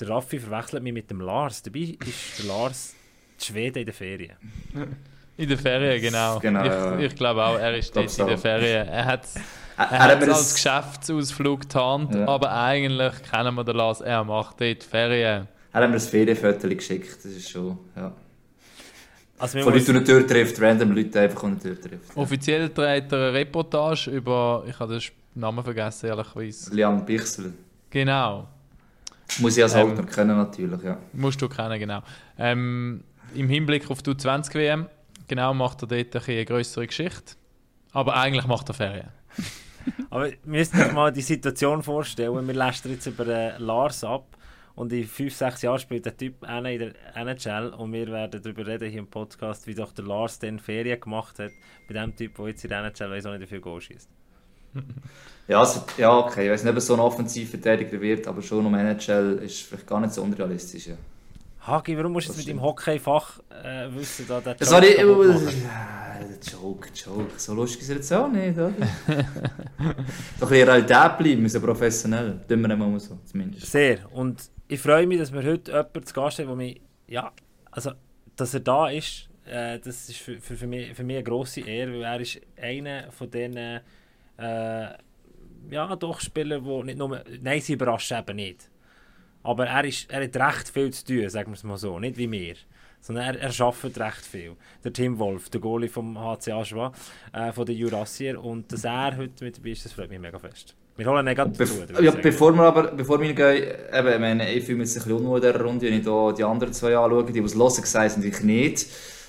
der Raffi verwechselt mich mit dem Lars. Dabei ist der Lars die Schwede in der Ferien. In der Ferien, genau. Genau, ich, ja. ich glaube auch, er ist dort in der. Ferien. Er hat es als Geschäftsausflug getarnt, Ja. aber eigentlich kennen wir den Lars. Er macht dort Ferien. er hat mir das Ferienfoto geschickt. Das ist schon, ja. Also, Von Leuten, die eine Tür trifft, random Leute einfach an der Tür trifft. Offiziell trägt er eine Reportage über, ich habe den Namen vergessen, ehrlicherweise. Lian Bichsel. Genau, Muss ich als Ähm, Altner kennen, natürlich, ja. musst du kennen, genau. Ähm, Im Hinblick auf die U20-WM, genau, macht er dort eine größere Geschichte. Aber eigentlich macht er Ferien. Aber wir müssen uns mal die Situation vorstellen. Wir lästern jetzt über äh, Lars ab und in 5, 6 Jahren spielt der Typ auch noch in der NHL und wir werden darüber reden hier im Podcast, wie doch der Lars dann Ferien gemacht hat bei dem Typ, der jetzt in der NHL weiss auch nicht, viel Goal schießt. Ja, also, ja, okay. Ich weiß nicht, ob er so ein Offensivverteidiger wird, aber schon um NHL ist vielleicht gar nicht so unrealistisch. Ja. Hagi, warum musst du jetzt mit dem stimmt. Hockey-Fach äh, wissen, da der. Joke? Ja, der Joke, Joke. So lustig ist er jetzt auch nicht, oder? Doch ein bisschen Realität bleiben, sind professionell. Tun wir immer so, zumindest. Sehr. Und ich freue mich, dass wir heute jemanden zu Gast haben, der mich, ja, also, dass er da ist, äh, das ist für, für, für, mich, für mich eine grosse Ehre, weil er ist einer von diesen, äh, ja, doch Spieler, die nicht nur, nein, sie überraschen eben nicht. Aber er, ist, er hat recht viel zu tun, sagen wir es mal so, nicht wie wir. Sondern er, er arbeitet recht viel. Der Tim Wolf, der Goalie vom HC Aschwa, äh, von den Jurassier. Und dass er heute mit dabei ist, das freut mich mega fest. Wir holen ihn gerade dazu. Bef ich ja, bevor wir aber bevor wir gehen, eben, ich, meine, ich fühle mich jetzt ein bisschen unwohl in dieser Runde, wenn ich da die anderen zwei anschaue, die, die es hören, gesagt sind, ich nicht.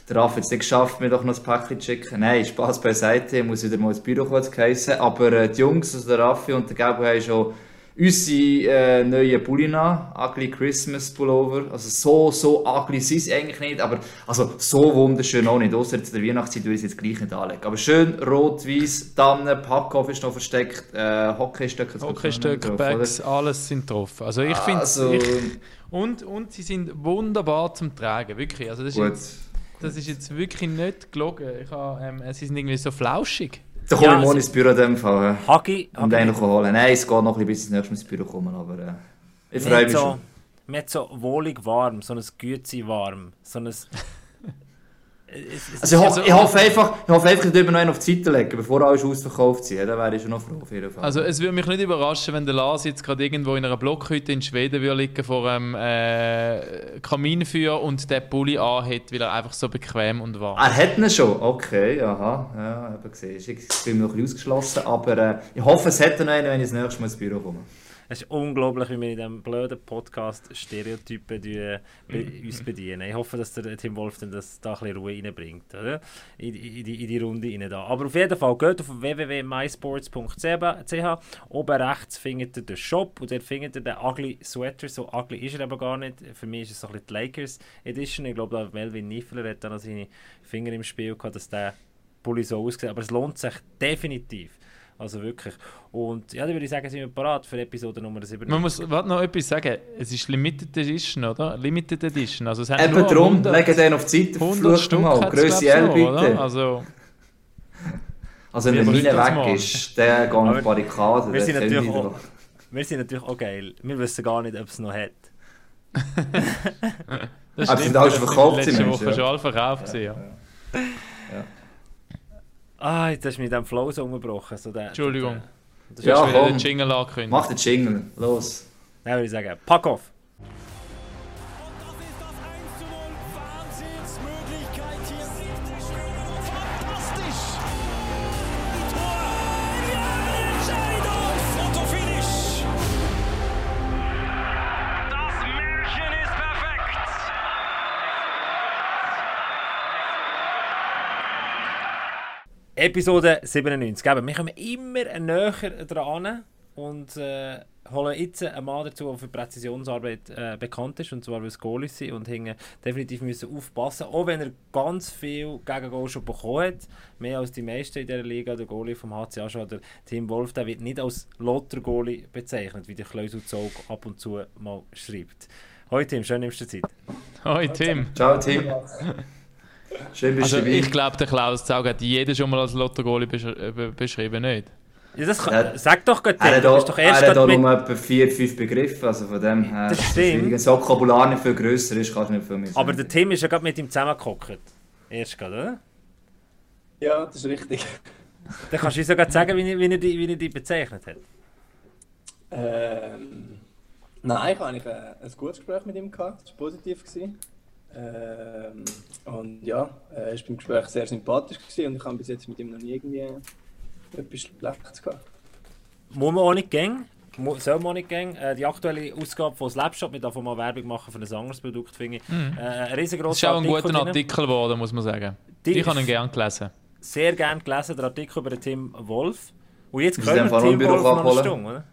Der Raff hat es nicht geschafft, mir doch noch ein Päckchen zu schicken. Nein, Spaß beiseite, ich muss wieder mal ins Büro kurz geheissen. Aber äh, die Jungs, also der Raffi und der Gabo, haben schon unsere äh, neuen Pulina, Ugly Christmas Pullover. Also so, so ugly sind sie eigentlich nicht, aber also so wunderschön auch nicht. Außer in der Weihnachtszeit würde ich es jetzt gleich nicht anlegen. Aber schön rot, weiß, Tannen, Packoff ist noch versteckt, äh, Hockeystöcke. Hockeystöcke, oder? Bags, alles sind drauf. Also ich finde Also, ich, und, und sie sind wunderbar zum Tragen, wirklich. Also das, ist das ist jetzt wirklich nicht gelogen. Ich habe, ähm, sie sind irgendwie so flauschig. Da komme Ja, ich morgen ins Büro in dem Fall. ja. Hagi, Und einen noch holen. Nein, es geht noch ein bisschen, bis ich das nächste Mal ins Büro komme, aber äh, ich freue mich so, schon. Man hat so wohlig warm, so ein Gützi warm, so ein... Also ich, ho Also- ich hoffe einfach, ich hoffe einfach, ich mir noch einen auf die Seite legen, bevor alles ausverkauft sind. Dann wäre ich schon noch froh auf jeden Fall. Also es würde mich nicht überraschen, wenn der Lars jetzt gerade irgendwo in einer Blockhütte in Schweden würde liegen vor einem äh, Kaminfeuer und den Pulli anhat, weil er einfach so bequem und warm er hat ihn schon, okay, aha, ja, eben gesehen. Ich bin noch ein bisschen ausgeschlossen, aber äh, ich hoffe, es hat noch einen, wenn ich das nächste Mal ins Büro komme. Es ist unglaublich, wie wir in diesem blöden Podcast Stereotypen die, be, Mhm. uns bedienen. Ich hoffe, dass der Tim Wolf dann das, da ein bisschen Ruhe reinbringt, oder? In, in, die, in die Runde rein da. Aber auf jeden Fall, geht auf www.mysports.ch Oben rechts findet ihr den Shop und dort findet ihr den Ugly Sweater. So ugly ist er aber gar nicht. Für mich ist es so ein bisschen die Lakers Edition. Ich glaube, da Melvin Niffler hat dann noch seine Finger im Spiel gehabt, dass der Pulli so aussieht. Aber es lohnt sich definitiv. Also wirklich. Und ja, dann würde ich sagen, sind wir bereit für Episode Nummer 7. Man muss warte, noch etwas sagen. Es ist Limited Edition, oder? Limited Edition. Also es hat Eben nur drum, 100 lege den auf die Seite, 100 fluch Stück mal, glaub's, L bitte. oder? Also, Also wenn der das weg mal? ist, der geht auf Aber die Barrikade. wir sind natürlich auch-. Wir sind natürlich auch geil. Wir wissen gar nicht, ob es noch hat. das Aber stimmt, sind alle das schon sind verkauft, letzte Woche ja. schon alle verkauft. gewesen, Ja. Ah, jetzt hast du mit dem Flow so umgebrochen. So der, Entschuldigung. Der, das Du Ja, hast wieder komm. den Jingle angekündigt. Mach den Jingle, los. Dann würde ich sagen, pack auf! Episode 97. Eben, wir kommen immer näher dran und äh, holen jetzt einen Mann dazu, der für Präzisionsarbeit äh, bekannt ist, und zwar weil es Goalies sind und hingen definitiv müssen aufpassen auch wenn er ganz viel Gegengol schon bekommen hat, mehr als die meisten in dieser Liga, der Goalie vom HCA schon, der Tim Wolf, der wird nicht als Lotter-Goalie bezeichnet, wie der Kleusel Zog ab und zu mal schreibt. Hoi Tim, schön nimmst du Zeit. Hoi Tim. Ciao, Tim. Schön Also ich glaube, der Klaus Zaug hat jeden schon mal als Lotto-Goalie besch äh, be- beschrieben, nicht? Ja, das kann, Ja. Sag doch gerade, Er hat du auch, bist doch er erst hat gerade auch mit... nur etwa vier, fünf Begriffe, also von dem her... Das ist stimmt. Wenn das Vokabular nicht viel grösser ist, kannst du nicht viel mehr sagen. Aber der Tim ist ja gerade mit ihm zusammengehockt. Erst gerade, oder? Ja, das ist richtig. Dann kannst du uns sogar sagen, wie, er- wie, er die, wie er die bezeichnet hat. Ähm, nein, ich hatte eigentlich ein, ein gutes Gespräch mit ihm gehabt. Es war positiv. Gewesen. Ähm, und ja, er war beim Gespräch sehr sympathisch gewesen und ich habe bis jetzt mit ihm noch nie irgendwie etwas Schlechtes gehabt. Muss man auch nicht gehen. Soll man nicht gehen. Äh, die aktuelle Ausgabe von Slapshop, mit davon mal Werbung machen für ein anderes Produkt, finde ich. Äh, ein Das ist riesengroßer auch ein guter drin. Artikel geworden, muss man sagen. Die- Ich habe ihn gerne gelesen. Sehr gerne gelesen, der Artikel über den Tim Wolf. Und jetzt können wir Tim Wolf noch eine? Stunde, oder?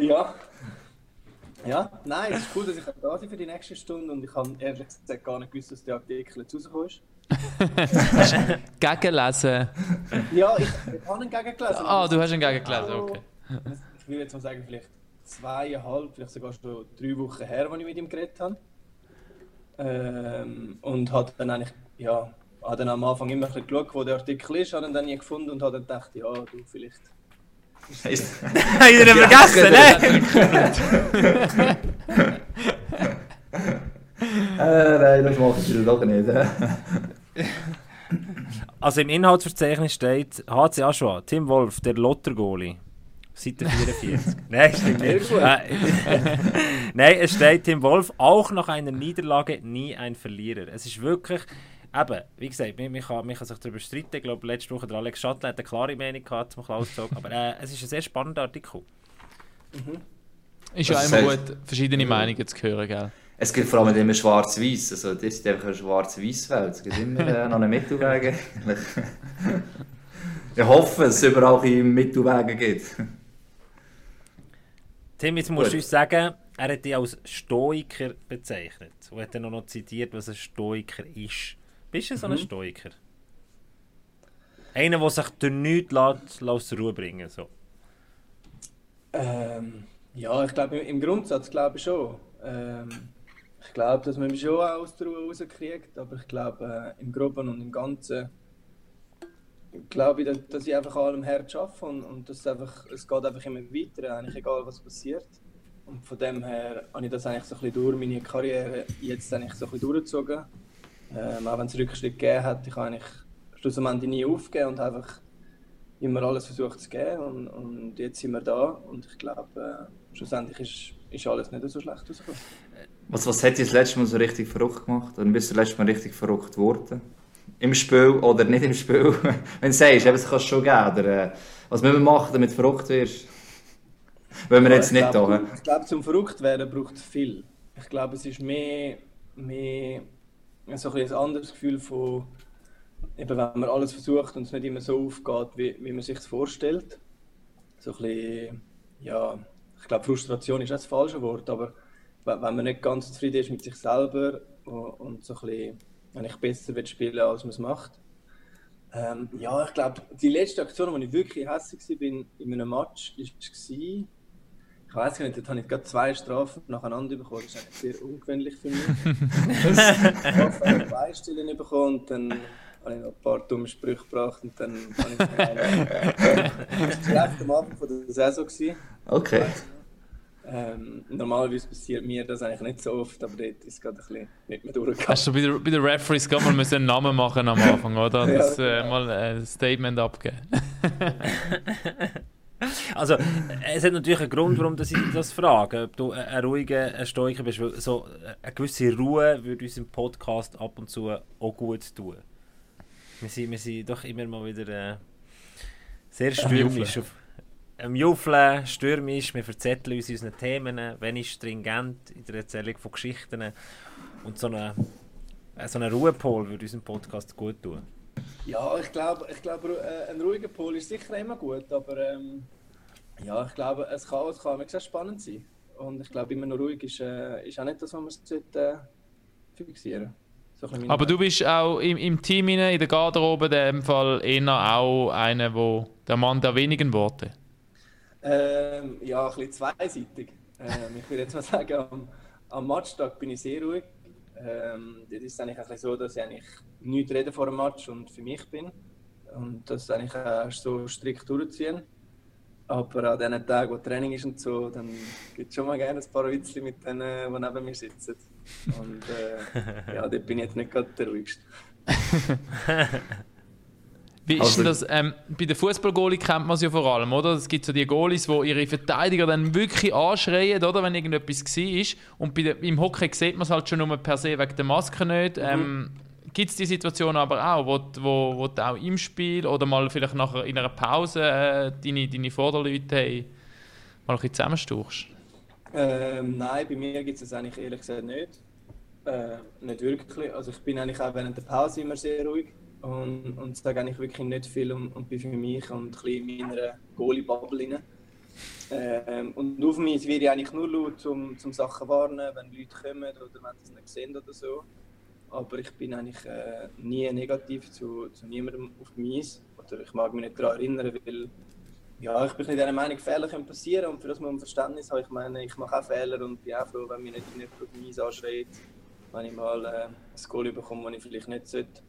Ja. Ja, nein, es ist cool, dass ich da bin für die nächste Stunde und ich habe ehrlich gesagt gar nicht gewusst, dass der Artikel jetzt rausgekommen ist. Gegenlesen. Ja, ich, ich habe ihn gegengelesen. Ah, du hast ihn gegengelesen, okay. Ich würde jetzt mal sagen, vielleicht zweieinhalb, vielleicht sogar schon drei Wochen her, als ich mit ihm geredet habe. Ähm, und hat dann eigentlich, ja, hat dann am Anfang immer ein bisschen geschaut, wo der Artikel ist, hat ihn dann nie gefunden und hat dann gedacht, ja, du vielleicht. Ihr ihn vergessen, ne? Äh, nein, das mache ich doch nicht. Also im Inhaltsverzeichnis steht HC Aschua, Tim Wolf, der Lottergoalie. Seite 44. Nein, stimmt nicht. Nein, es steht Tim Wolf, auch nach einer Niederlage nie ein Verlierer. Es ist wirklich, eben, wie gesagt, man, man, kann, man kann sich darüber streiten. Ich glaube, letzte Woche der Alex Schattler hat eine klare Meinung gehabt zum Klaus Zog. Aber äh, es ist ein sehr spannender Artikel. Ist ja immer gut, verschiedene Meinungen zu hören, gell? Es gibt vor allem immer schwarz-weiß. Also, das ist einfach eine schwarz-weiß-Welt. Es gibt immer äh, noch einen Mittelweg. ich hoffe, dass es überall im Mittelwege gibt. Tim, jetzt musst du uns sagen, er hat dich als Stoiker bezeichnet. Und hat dann auch noch zitiert, was ein Stoiker ist. Bist du so ein Stoiker? Einer, der sich durch nichts lässt, lässt aus der Ruhe bringen so. Ähm, ja, ich glaube, im, Grundsatz glaube ich schon. Ähm, ich glaube, dass man mich schon auch aus der Ruhe rauskriegt, aber ich glaube, äh, im Groben und im Ganzen glaube ich, dass, dass ich einfach an allem hart arbeite und, und dass es einfach, es geht einfach immer weiter, eigentlich egal was passiert. Und von dem her habe ich das eigentlich so ein bisschen durch meine Karriere jetzt eigentlich so ein bisschen durchgezogen. Ähm, auch wenn es Rückschritte gegeben hat, ich habe eigentlich schlussendlich nie aufgegeben und einfach immer alles versucht zu geben und, und jetzt sind wir da und ich glaube, äh, schlussendlich ist, ist alles nicht so schlecht rausgekommen. Was, was hat dich das letzte Mal so richtig verrückt gemacht? Oder bist du das letzte Mal richtig verrückt geworden? Im Spiel oder nicht im Spiel? Wenn du sagst, eben, es kann es schon geben. Oder, äh, was müssen wir machen, damit du verrückt wirst? Wenn wir jetzt ich nicht glaube, da. Ich glaube, zum verrückt werden braucht es viel. Ich glaube, es ist mehr, mehr so ein, ein anderes Gefühl von, eben, wenn man alles versucht und es nicht immer so aufgeht, wie, wie man sich vorstellt. So ein bisschen, ja, ich glaube, Frustration ist auch das falsche Wort, aber wenn man nicht ganz zufrieden ist mit sich selber und, so ein bisschen, wenn ich besser will spielen als man es macht. Ähm, ja, ich glaube, die letzte Aktion, wo ich wirklich hässlich war in einem Match, war, ich weiß nicht, dort habe ich gerade zwei Strafen nacheinander bekommen. Das ist eigentlich sehr ungewöhnlich für mich. ich habe zwei Stellen bekommen und dann habe ich noch ein paar dumme Sprüche gebracht und dann habe ich es Das war live am Anfang von der Saison. Gewesen. Okay. Ähm, normalerweise passiert mir das eigentlich nicht so oft, aber dort ist es gerade ein bisschen nicht mehr durchgegangen. Hast du bei den bei der Referees gerade mal müssen einen Namen machen am Anfang, oder? Ja. Das, äh, mal ein Statement abgeben. Also, es hat natürlich einen Grund, warum dass ich das frage, ob du ein, ein ruhiger ein Stoiker bist. Weil so eine gewisse Ruhe würde unserem Podcast ab und zu auch gut tun. Wir sind, wir sind doch immer mal wieder äh, sehr stürmisch. Am Juffeln, stürmisch, wir verzetteln uns in unseren Themen, wenig stringent in der Erzählung von Geschichten. Und so eine, äh, so eine Ruhepol würde unserem Podcast gut tun. Ja, ich glaube, ich glaube äh, ein ruhiger Pol ist sicher immer gut, aber ähm, ja, ich glaube, es kann, es kann sehr spannend sein. Und ich glaube, immer noch ruhig ist, äh, ist auch nicht das, was man sollte, äh, fixieren so Aber du bist auch im, im Team, in der Garderobe, in dem Fall eher auch einer, wo der Mann der wenigen Worte. Ähm, ja, ein bisschen zweiseitig. Ähm, ich würde jetzt mal sagen, am, am Matchtag bin ich sehr ruhig. Ähm, das ist eigentlich so, dass ich eigentlich nichts rede vor dem Match und für mich bin. und das eigentlich auch so strikt durchziehen. Aber an den Tagen, wo Training ist und so, dann gibt es schon mal gerne ein paar Witzchen mit denen, die neben mir sitzen. Und äh, ja, dort bin ich jetzt nicht gerade der ruhigste. Wie ist Also- denn das? Ähm, bei den Fußballgoalies kennt man es ja vor allem, oder? Es gibt so die Goalies, die ihre Verteidiger dann wirklich anschreien, oder? Wenn irgendetwas war. Und bei der, im Hockey sieht man es halt schon nur per se wegen der Maske nicht. Ähm, Gibt es die Situation aber auch, wo, du- wo, wo du auch im Spiel oder mal vielleicht nachher in einer Pause äh, deine, deine Vorderleute hey, mal ein bisschen zusammenstauchst? Ähm, nein, bei mir gibt es das eigentlich ehrlich gesagt nicht. Äh, nicht wirklich. Also ich bin eigentlich auch während der Pause immer sehr ruhig und, und sage eigentlich wirklich nicht viel und, und bin für mich und ein bisschen in meiner Goalie-Bubble rein. Ähm, und auf mich werde ich eigentlich nur laut, um, zum Sachen warnen, wenn Leute kommen oder wenn sie es nicht sehen oder so. Aber ich bin eigentlich äh, nie negativ zu, zu niemandem auf Eis. Oder ich mag mich nicht daran erinnern, weil ja, ich bin nicht der Meinung, Fehler können passieren und für das muss man Verständnis haben. Ich meine, ich mache auch Fehler und bin auch froh, wenn mich nicht jemand auf dem Eis anschreit, wenn ich mal äh, ein Goal bekomme, das ich vielleicht nicht sollte.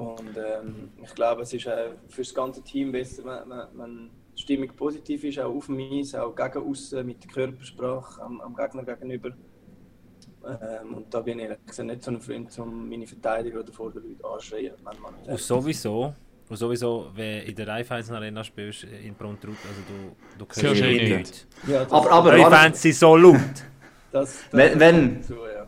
Und ähm, ich glaube, es ist äh, für das ganze Team besser, wenn, wenn, wenn die Stimmung positiv ist, auch auf dem Eis, auch gegen außen mit der Körpersprache am, am Gegner gegenüber. Ähm, und da bin ich ehrlich gesagt nicht so ein Freund, um meine Verteidiger oder vor den Leuten anschreien, wenn man Und sowieso, und sowieso, wenn du in der Raiffeisen Arena spielst, in Bruntrut, also du, du hörst eh nicht. nichts. Ja, Aber, aber Fans sind so laut. das, das Wenn- wenn- dazu, ja.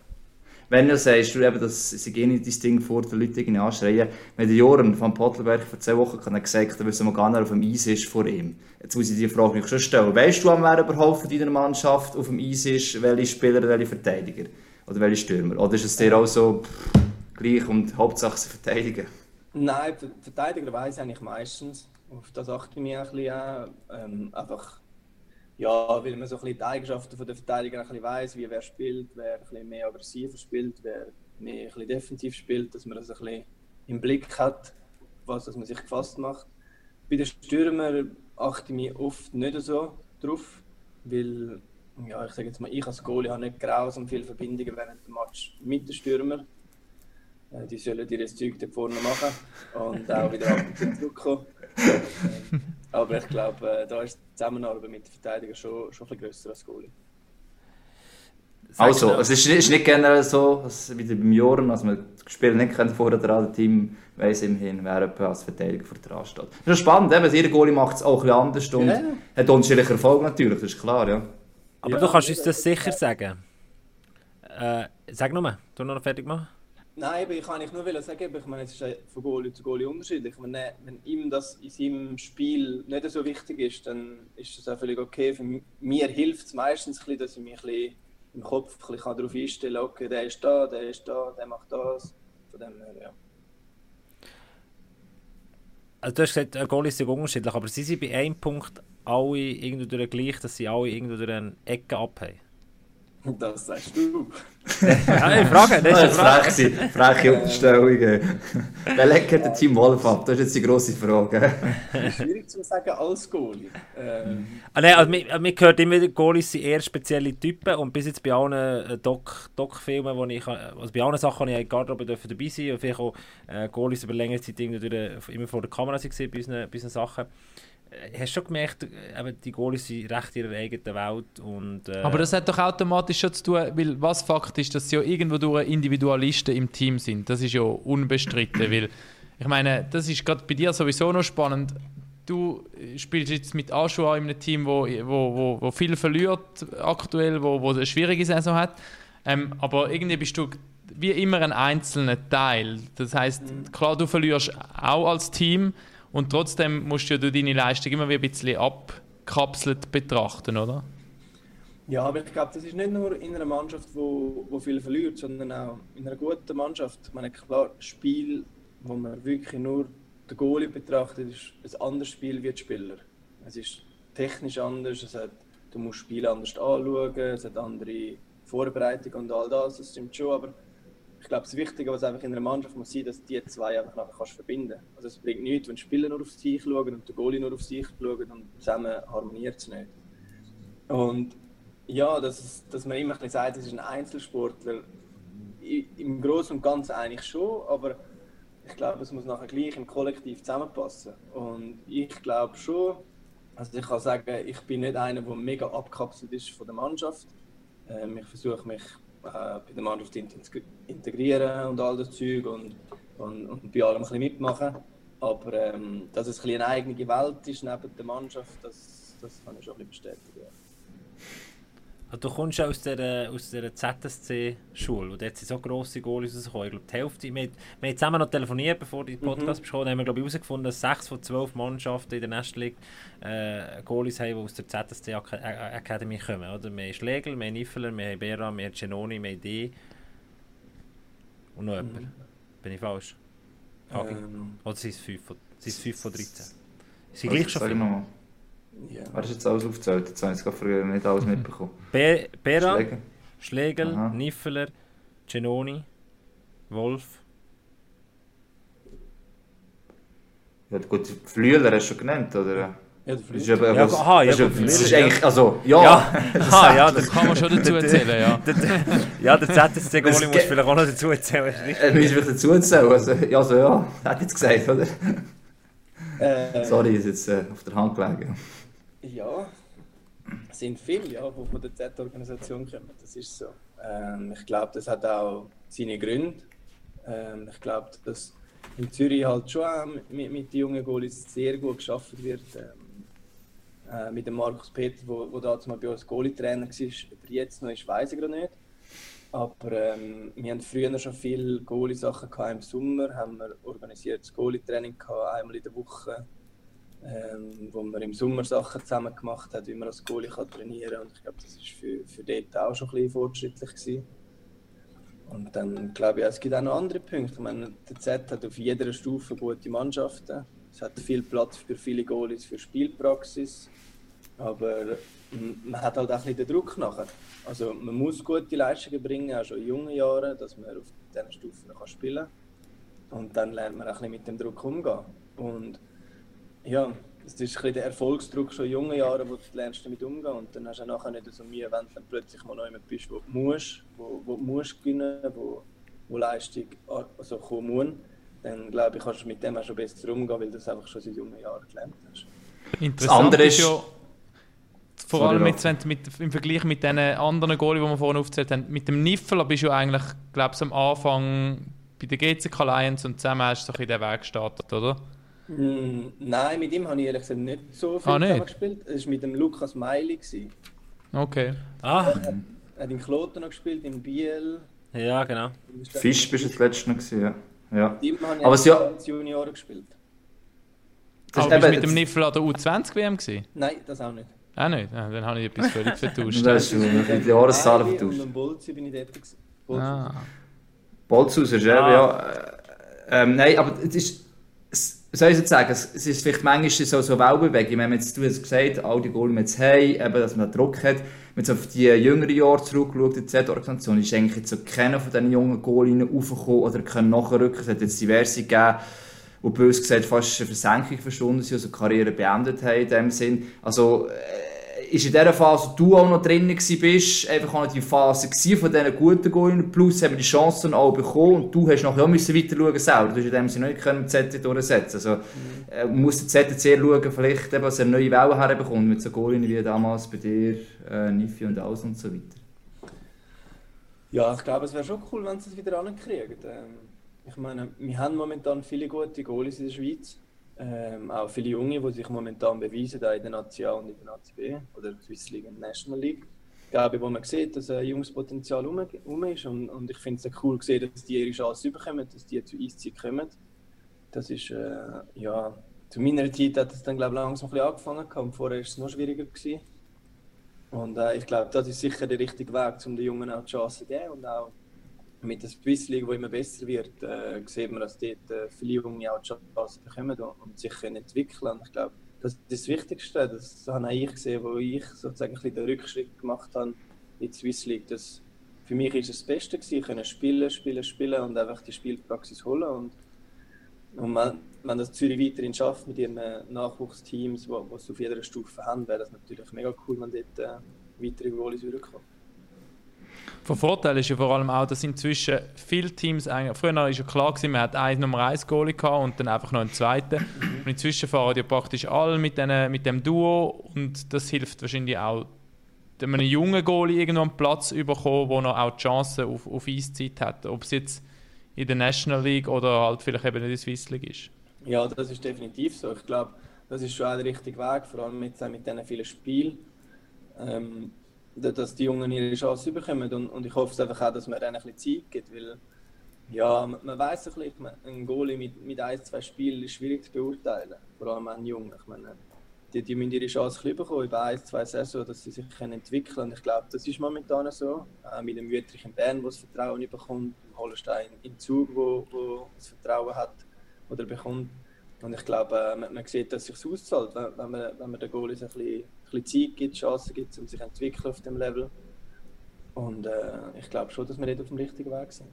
Wenn du sagst, du eben, dass sie gehen nicht dein Ding vor den Leuten irgendwie anschreien, wenn der Joran von Pottelberg vor zwei Wochen kann gesagt hat, gar nicht auf dem Eis ist vor ihm. Jetzt muss ich die Frage mich schon stellen. Weißt du, wer überhaupt von deiner Mannschaft auf dem Eis ist, welche Spieler, welche Verteidiger? Oder welche Stürmer? Oder ist es dir auch so pff, gleich und Hauptsache sie verteidigen? Nein, Ver- Verteidiger weiß ich eigentlich meistens. Auf das achte ich mich auch ein bisschen an. Ähm, einfach, ja, weil man so ein bisschen die Eigenschaften von der Verteidiger ein bisschen weiss, wie wer spielt, wer ein bisschen mehr aggressiver spielt, wer mehr ein bisschen defensiv spielt, dass man das ein bisschen im Blick hat, was dass man sich gefasst macht. Bei den Stürmern achte ich mich oft nicht so drauf, weil, ja, ich sage jetzt mal, ich als Goalie habe nicht grausam viele Verbindungen während dem Match mit den Stürmern. Äh, Die sollen ihr Zeug da vorne machen und auch wieder ab und zu zurückkommen. Aber ich glaube, äh, da ist die Zusammenarbeit mit den Verteidigern schon, schon ein bisschen grösser als Goalie. Also, es ist, nicht- ist nicht generell so, dass wie beim Joran, dass man das Spiel nicht kennt vor oder an Team weiss immerhin, wer jemand als Verteidiger vor dran steht. Das ist spannend, eben, jeder Goalie macht es auch ein bisschen anders und Ja, hat unterschiedlichen Erfolg natürlich, das ist klar, ja. Aber Ja, du kannst uns das sicher sagen. Äh, sag nur, du noch fertig machen. Nein, ich kann eigentlich nur sagen, ich meine, es ist von Goalie zu Goalie unterschiedlich. Wenn, wenn ihm das in seinem Spiel nicht so wichtig ist, dann ist das auch völlig okay. Für mi- mir hilft es meistens, ein bisschen, dass ich mich ein bisschen im Kopf ein bisschen darauf einstellen kann, okay, der ist da, der ist da, der macht das. Von dem her, ja. Also du hast gesagt, äh, Goalies sind unterschiedlich, aber sie sind bei einem Punkt alle irgendwo gleich, dass sie alle irgendwo durch eine Ecke abhaben. Das sagst du. Ja, ich frage, das ist eine Frage. freche Unterstellung. ey. Wer legt der Team Wolf ab? Das ist jetzt die grosse Frage. Schwierig zu sagen als Goalie. Ähm, Ah, nein, also, man, man hört immer Goalies sind eher spezielle Typen und bis jetzt bei allen äh, Doc- Doc-Filmen, wo ich, also bei allen Sachen, die ich in der Garderobe dürfen dabei sein und vielleicht auch äh, Goalies über längere Zeit irgendwie durch, immer vor der Kamera waren bei unseren, bei unseren Sachen. Äh, Hast schon gemerkt, äh, eben, die Goalies sind recht in ihrer eigenen Welt und... Äh, Aber das hat doch automatisch schon zu tun, weil was Fakt ist, dass sie ja irgendwo durch Individualisten im Team sind. Das ist ja unbestritten, weil ich meine, das ist gerade bei dir sowieso noch spannend. Du spielst jetzt mit Aschua in einem Team, wo, wo, wo, wo viel verliert aktuell, wo, wo eine schwierige Saison hat. Ähm, aber irgendwie bist du wie immer ein einzelner Teil. Das heißt, klar, du verlierst auch als Team und trotzdem musst du ja deine Leistung immer wie ein bisschen abkapselt betrachten, oder? Ja, aber ich glaube, das ist nicht nur in einer Mannschaft, wo, wo viel verliert, sondern auch in einer guten Mannschaft. Ich meine, klar, Spiel, wo man wirklich nur den Goalie betrachtet, ist ein anderes Spiel wie die Spieler. Es ist technisch anders, es hat, du musst das Spiel anders anschauen, es hat andere Vorbereitung und all das, das stimmt schon, aber ich glaube, das Wichtige, was einfach in einer Mannschaft muss sein, dass die zwei einfach nachher kannst verbinden. Also es bringt nichts, wenn die Spieler nur auf sich schauen und der Goalie nur auf sich schauen und zusammen harmoniert es nicht. Und ja, dass, es- dass man immer ein bisschen sagt, es ist ein Einzelsport, weil i- im Großen und Ganzen eigentlich schon, aber ich glaube, es muss nachher gleich im Kollektiv zusammenpassen. Und ich glaube schon, also ich kann sagen, ich bin nicht einer, der mega abkapselt ist von der Mannschaft. Ähm, ich versuche mich bei der Mannschaft integrieren und all das Zeug und, und, und bei allem ein bisschen mitmachen. Aber ähm, dass es ein bisschen eine eigene Welt ist neben der Mannschaft, das, das kann ich schon ein bisschen bestätigen. Also, du kommst ja aus der, aus der ZSC-Schule und dort sind so grosse Goalies rausgekommen. Ich glaube, die Hälfte, wir, wir haben zusammen noch telefoniert, bevor die Podcast besprochen haben, haben wir glaube ich herausgefunden, dass sechs von zwölf Mannschaften in der National League äh, Goalies haben, die aus der ZSC Ak Academy kommen. Oder? Wir haben Schlegel, wir haben Niffeler, wir haben Bera, wir haben Genoni, wir haben D. Und noch jemand. Bin ich falsch? Hagi? Ähm, Oder sind es fünf von, sind es fünf von 13? Sind gleich schon viele. Ja. Wer ist jetzt alles aufgezählt? Jetzt habe ich es früher nicht alles mitbekommen. Be Bera, Schläger? Schlegel, Aha. Niffeler, Genoni, Wolf. Ja, gut, Flüeler hast du schon genannt, oder? Ja, der ist aber, Ja, was- aha, ja, das ist, gut, das ist eigentlich, also, ja. Ja, ah, ja, Das kann man schon dazu erzählen, ja. ja, der ZSC-Goalie Das muss vielleicht auch noch dazu erzählen. richtig. Äh, müssen wir dazu erzählen? Also, ja, also, ja, hat jetzt gesagt, oder? Äh, Sorry, ist jetzt äh, auf der Hand gelegen. Ja, es sind viele, ja, die von der Z-Organisation kommen. Das ist so. Ähm, ich glaube, das hat auch seine Gründe. Ähm, ich glaube, dass in Zürich halt schon auch mit, mit den jungen Goalies sehr gut geschafft wird. Ähm, äh, mit dem Markus Peter, wo, wo damals mal bei uns Goalie-Trainer war, ob er jetzt noch ist, weiß ich gerade nicht. Aber ähm, wir haben früher schon viele Goalie-Sachen. Im Sommer haben wir organisiertes Goalie-Training einmal in der Woche ähm, wo man im Sommer Sachen zusammen gemacht hat, wie man als Goalie trainieren kann. Und ich glaube, das war für, für dort auch schon ein bisschen fortschrittlich. Gewesen. Und dann glaube ich, es gibt auch noch andere Punkte. Ich meine, der Z hat auf jeder Stufe gute Mannschaften. Es hat viel Platz für viele Goalies, für Spielpraxis. Aber man hat halt auch ein bisschen den Druck nachher. Also man muss gute Leistungen bringen, auch schon in jungen Jahren, dass man auf diesen Stufen kann spielen kann. Und dann lernt man auch ein bisschen mit dem Druck umgehen. Und ja, es ist ein bisschen der Erfolgsdruck schon in jungen Jahren, wo du lernst damit umgehen und dann hast du auch nachher nicht so Mühe, wenn du dann plötzlich mal noch jemand bist, wo du musst, wo, wo du musst gewinnen, wo, wo Leistung also kommen muss, dann glaube ich, kannst du mit dem auch schon besser umgehen, weil du es einfach schon seit jungen Jahren gelernt hast. Interessant andere ist ist- ja, vor allem jetzt, wenn mit, im Vergleich mit den anderen Goalie, die wir vorhin aufgezählt haben, mit dem Niffler bist du ja eigentlich, glaube ich, am Anfang bei der GCK Lions und zusammen hast du so ein bisschen den Weg gestartet, oder? Mm, nein, mit ihm habe ich ehrlich gesagt nicht so viel Ah, nicht? zusammen gespielt. Es war mit dem Lukas Meili. Okay. Ah, Er hat in Kloten noch gespielt, in Biel. ja, genau. Fisch bist du das letzte noch gewesen, ja. ja. Mit ihm habe ich Aber ja- als Junioren gespielt. Das Aber ist bist du mit dem Niffler an der U20-WM gewesen? Nein, das auch nicht. Auch nicht? Ja, dann habe ich etwas völlig vertauscht. Das ist schon die Jahreszahlen Meili vertauscht. Und Bolzi bin ich dort. gewesen. Bolzi. Ah. Bolzhauser, ja, Ah. ja. Äh, ähm, nein, aber es ist, soll ich jetzt sagen, es, ist vielleicht manchmal so, so Wellbewegung. Wenn man jetzt, du hast gesagt, all die Goal, wir jetzt haben, eben, dass man da Druck hat, wenn man auf die jüngeren Jahre zurückschaut, die Z-Organisation, ist eigentlich jetzt so keiner von diesen jungen Goalinnen raufgekommen oder können nachrücken. Es hat jetzt diverse gegeben, die bös gesagt fast eine Versenkung verschwunden sind, also Karriere beendet haben in dem Sinn. Also, äh, ist in dieser Phase, wo du auch noch drin bist, einfach auch noch die Phase von diesen guten Goalinnen, plus haben wir die Chancen auch bekommen und du hast nachher auch müssen weiter schauen selber. Du hast in dem Sinne nicht können ZT durchsetzen. Also, äh, man muss der ZT schauen, vielleicht eben, dass er neue Welle herbekommt mit so Goalinnen wie damals bei dir, äh, Nifi und alles und so weiter. Ja, ich glaube, es wäre schon cool, wenn sie es wieder ankriegen. Ähm, ich meine, wir haben momentan viele gute Goalies in der Schweiz. Ähm, auch viele Junge, die sich momentan beweisen, auch in der Nazi und in der Nazi B oder Swiss League und National League. Ich glaube, wo man sieht, dass ein junges Potenzial rum ist und, und ich finde es cool gesehen, dass die ihre Chance bekommen, dass die zu Eiszeit kommen. Das ist, äh, ja, zu meiner Zeit hat es dann, glaube ich, langsam ein bisschen angefangen und vorher war es noch schwieriger. Gewesen. Und äh, ich glaube, das ist sicher der richtige Weg, um den Jungen auch die Chance zu geben. Und auch mit der Swiss League, die immer besser wird, äh, sieht man, dass dort äh, viele Junge auch die Chance bekommen und, und sich können entwickeln Und ich glaube, das ist das Wichtigste. Das habe auch ich gesehen, wo ich sozusagen ein den Rückschritt gemacht habe in die Swiss League. Das, für mich ist es das Beste gewesen, können spielen, spielen, spielen und einfach die Spielpraxis holen. Und, und wenn, wenn das Zürich weiterhin schafft mit ihren äh, Nachwuchsteams, die es auf jeder Stufe haben, wäre das natürlich mega cool, wenn dort äh, weitere Goalies kommen. Von Vorteil ist ja vor allem auch, dass inzwischen viele Teams eigentlich, früher war ja klar gewesen, man hat einen Nummer 1 Goalie und dann einfach noch einen zweiten. Und inzwischen fahren ja praktisch alle mit, denen, mit dem Duo und das hilft wahrscheinlich auch, einem jungen Goalie irgendwo einen Platz bekommen, der noch auch die Chance auf, auf Eiszeit hat. Ob es jetzt in der National League oder halt vielleicht eben in der Swiss League ist. Ja, das ist definitiv so. Ich glaube, das ist schon auch der richtige Weg, vor allem mit, mit diesen vielen Spielen, ähm, dass die Jungen ihre Chance bekommen. Und, und ich hoffe es einfach auch, dass man ihnen ein bisschen Zeit gibt, weil ja, man, man weiß ein bisschen, ein Goalie mit, mit ein, zwei Spielen ist schwierig zu beurteilen, vor allem an Jungen. Ich meine, die, die müssen ihre Chance bekommen, über ein, zwei Saison, dass sie sich können entwickeln können. Ich glaube, das ist momentan so. Auch mit dem Wüterich in Bern, wo das Vertrauen bekommt, im Holstein im Zug, wo, wo das Vertrauen hat oder bekommt. Und ich glaube, äh, man, man sieht, dass es sich auszahlt, wenn, wenn, man, wenn man den Goalies ein bisschen, bisschen Zeit gibt, Chancen gibt, um sich zu entwickeln auf dem Level. Und äh, ich glaube schon, dass wir nicht auf dem richtigen Weg sind.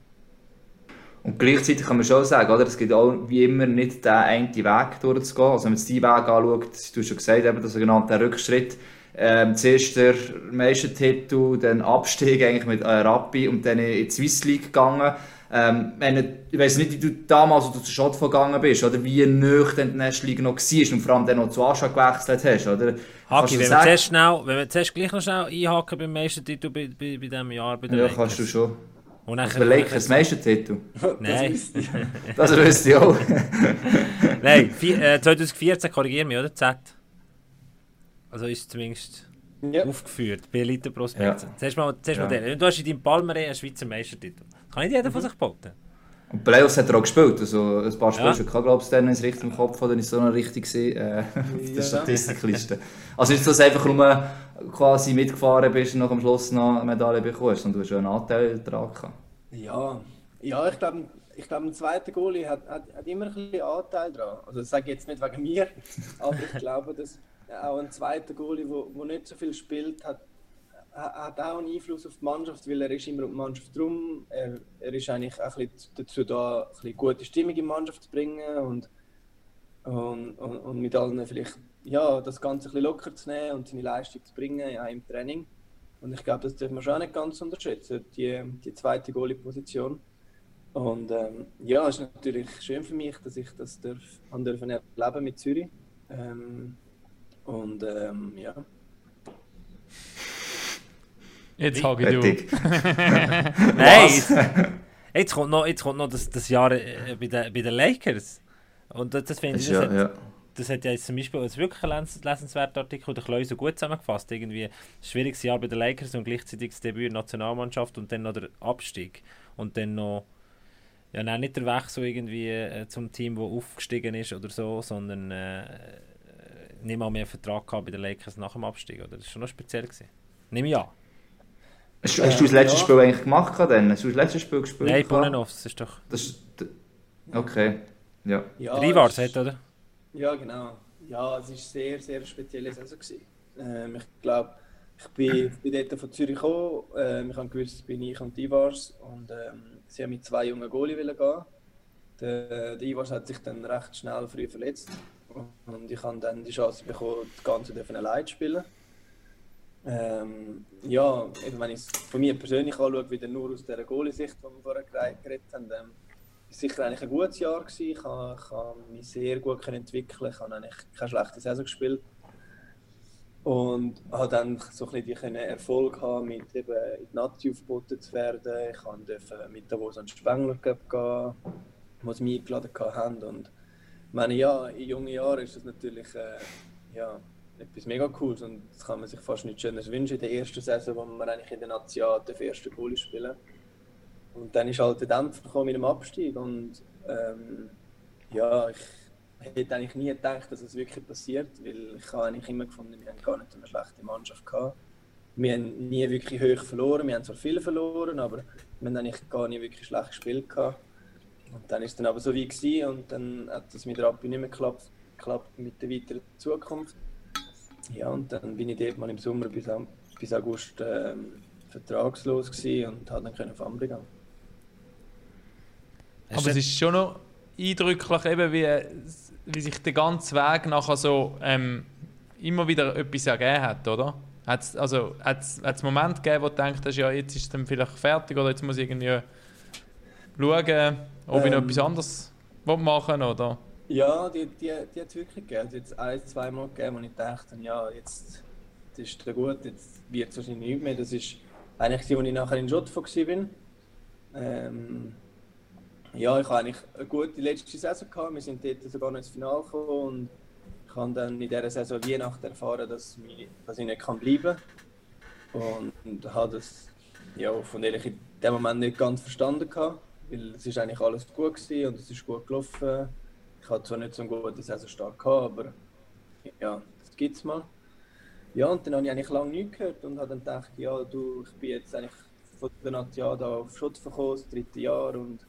Und gleichzeitig kann man schon sagen, oder, es gibt auch wie immer nicht den einen Weg durchzugehen. Also wenn man jetzt die Weg anschaut, du hast schon gesagt, eben der sogenannte Rückschritt, ähm, zuerst der Meistertitel, dann Abstieg eigentlich mit äh, Rappi und dann in die Swiss League gegangen. Ähm, wenn, ich weiß nicht, wie du damals, als du zu Schott gegangen bist, oder wie nöch dann die National League noch war und vor allem dann noch zu Ascha gewechselt hast, oder? Kannst Haki, du wenn wir, sagen? zuerst schnell, wenn wir zuerst gleich noch schnell einhaken beim Meistertitel bei, bei, bei diesem Jahr bei den Ja, Lakers. kannst du schon. Und nachher, der Lakers Meistertitel. Nein. Das wüsste ich auch. Nein vi- äh, 2014, korrigieren mich, oder? Z. Also ist es zumindest Ja. aufgeführt bei Elite Ja. Prospekt. Zuerst mal, zuerst mal Ja. den. Und du hast in deinem Palmere einen Schweizer Meistertitel. Kann nicht jeder von sich behaupten. Und Playoffs hat er auch gespielt. Also ein paar Spiele Ja. schon gehabt, glaube ich, dann ist richtig im Kopf oder ist so noch richtig gesehen äh, auf der. Statistikliste. Also ist das einfach nur quasi mitgefahren bist und noch am Schluss noch eine Medaille bekommst und du hast schon einen Anteil daran gehabt. Ja, ja ich glaube, ich glaub, ein zweiter Goalie hat, hat, hat immer ein bisschen Anteil dran. Also das sage ich jetzt nicht wegen mir, aber ich glaube, dass auch ein zweiter Goalie, der wo, wo nicht so viel spielt, hat, ha- hat auch einen Einfluss auf die Mannschaft, weil er ist immer um die Mannschaft drum. Er, er ist eigentlich auch ein bisschen dazu da, ein bisschen gute Stimmung in die Mannschaft zu bringen und, und, und, und mit allen vielleicht ja, das Ganze ein bisschen locker zu nehmen und seine Leistung zu bringen, ja, im Training. Und ich glaube, das dürfen wir schon nicht ganz unterschätzen, die, die zweite Goalie-Position. Und ähm, ja, es ist natürlich schön für mich, dass ich das darf, haben erleben mit Zürich. Ähm, und ähm, ja, Jetzt hake ich Fertig. Nein! Jetzt kommt noch, jetzt kommt noch das, das Jahr äh, bei, den, bei den Lakers. Und das, das finde ich, das, ja, hat, ja. das hat ja jetzt zum Beispiel als wirklich lesenswerter Artikel der Kleu so gut zusammengefasst. Irgendwie ein schwieriges Jahr bei den Lakers und gleichzeitig das Debüt in der Nationalmannschaft und dann noch der Abstieg. Und dann noch, ja nein, nicht der Wechsel irgendwie äh, zum Team, das aufgestiegen ist oder so, sondern äh, nicht mal mehr Vertrag gehabt bei den Lakers nach dem Abstieg. Oder? Das war schon noch speziell. Gewesen. Ich an. Hast, hast du das letzte ja. Spiel eigentlich gemacht dann? Hast du das letzte Spiel gespielt? Nein, gehabt? Bonnenovs ist doch. Das ist, okay. Ja. ja Drei war es oder? Ja, genau. Ja, es war sehr, sehr spezielle Saison. gewesen. Ähm, ich glaube, ich bin, bin dort von Zürich gekommen. Ähm, ich habe gewusst, es bin ich und Ivars. Und ähm, sie haben mit zwei jungen Goalie gehen. Der, der Ivars hat sich dann recht schnell früh verletzt. Und ich habe dann die Chance bekommen, das Ganze allein zu spielen. Ähm, ja, wenn ich es von mir persönlich anschaue, wieder nur aus dieser Goalie-Sicht, die wir vorher gere- geredet haben, ähm, ist sicher eigentlich ein gutes Jahr gewesen. Ich habe mich sehr gut entwickeln. Ich habe eigentlich keine schlechte Saison gespielt. Und habe dann so ein bisschen Erfolg haben, mit eben in die Nazi aufgeboten zu werden. Ich durfte mit Davos an den Spengler Cup gehen, wo sie mich eingeladen haben. Und meine, ja, in jungen Jahren ist das natürlich äh, ja, etwas mega Cooles und das kann man sich fast nicht schöner wünschen in der ersten Saison, wo man eigentlich in der Nazi den ersten Goalie spielen. Und dann ist halt der Dämpfer gekommen mit dem Abstieg und ähm, ja, ich hätte eigentlich nie gedacht, dass es wirklich passiert, weil ich habe eigentlich immer gefunden, wir haben gar nicht eine schlechte Mannschaft gehabt. Wir haben nie wirklich hoch verloren, wir haben zwar viel verloren, aber wir haben eigentlich gar nicht wirklich schlecht gespielt gehabt. Und dann ist es dann aber so wie gewesen und dann hat das mit Rappi nicht mehr geklappt, geklappt mit der weiteren Zukunft. Ja, und dann bin ich dort mal im Sommer bis, bis August ähm, vertragslos und habe dann können auf Amri gehen. Aber es ist schon noch eindrücklich, eben wie, wie sich der ganze Weg nachher so ähm, immer wieder etwas ergeben hat, oder? Hat es also, hat's, hat's Moment gegeben, wo du denkst, ja, jetzt ist es dann vielleicht fertig oder jetzt muss ich irgendwie schauen, ob ich noch Ähm. etwas anderes will machen oder? Ja, die, die, die hat es wirklich gegeben. Es jetzt ein, zweimal gegeben, wo ich dachte, ja, jetzt das ist der gut, jetzt wird es wahrscheinlich nicht mehr. Das ist eigentlich die, wo ich nachher in Schottford war. Ähm, ja, ich hatte eigentlich eine gute letzte Saison. Gehabt. Wir sind dort sogar noch ins Finale gekommen und ich habe dann in dieser Saison Weihnachten erfahren, dass, mich, dass ich nicht kann bleiben kann. Und habe das ja, von ehrlich in dem Moment nicht ganz verstanden. Gehabt, weil es ist eigentlich alles gut gewesen und es ist gut gelaufen. Ich hatte zwar nicht so einen guten Saisonstart, aber ja, das gibt es mal. Ja, und dann habe ich eigentlich lange nichts gehört und habe dann gedacht, ja, du, ich bin jetzt eigentlich von der Natia da auf Schutz verkommen, das dritte Jahr und,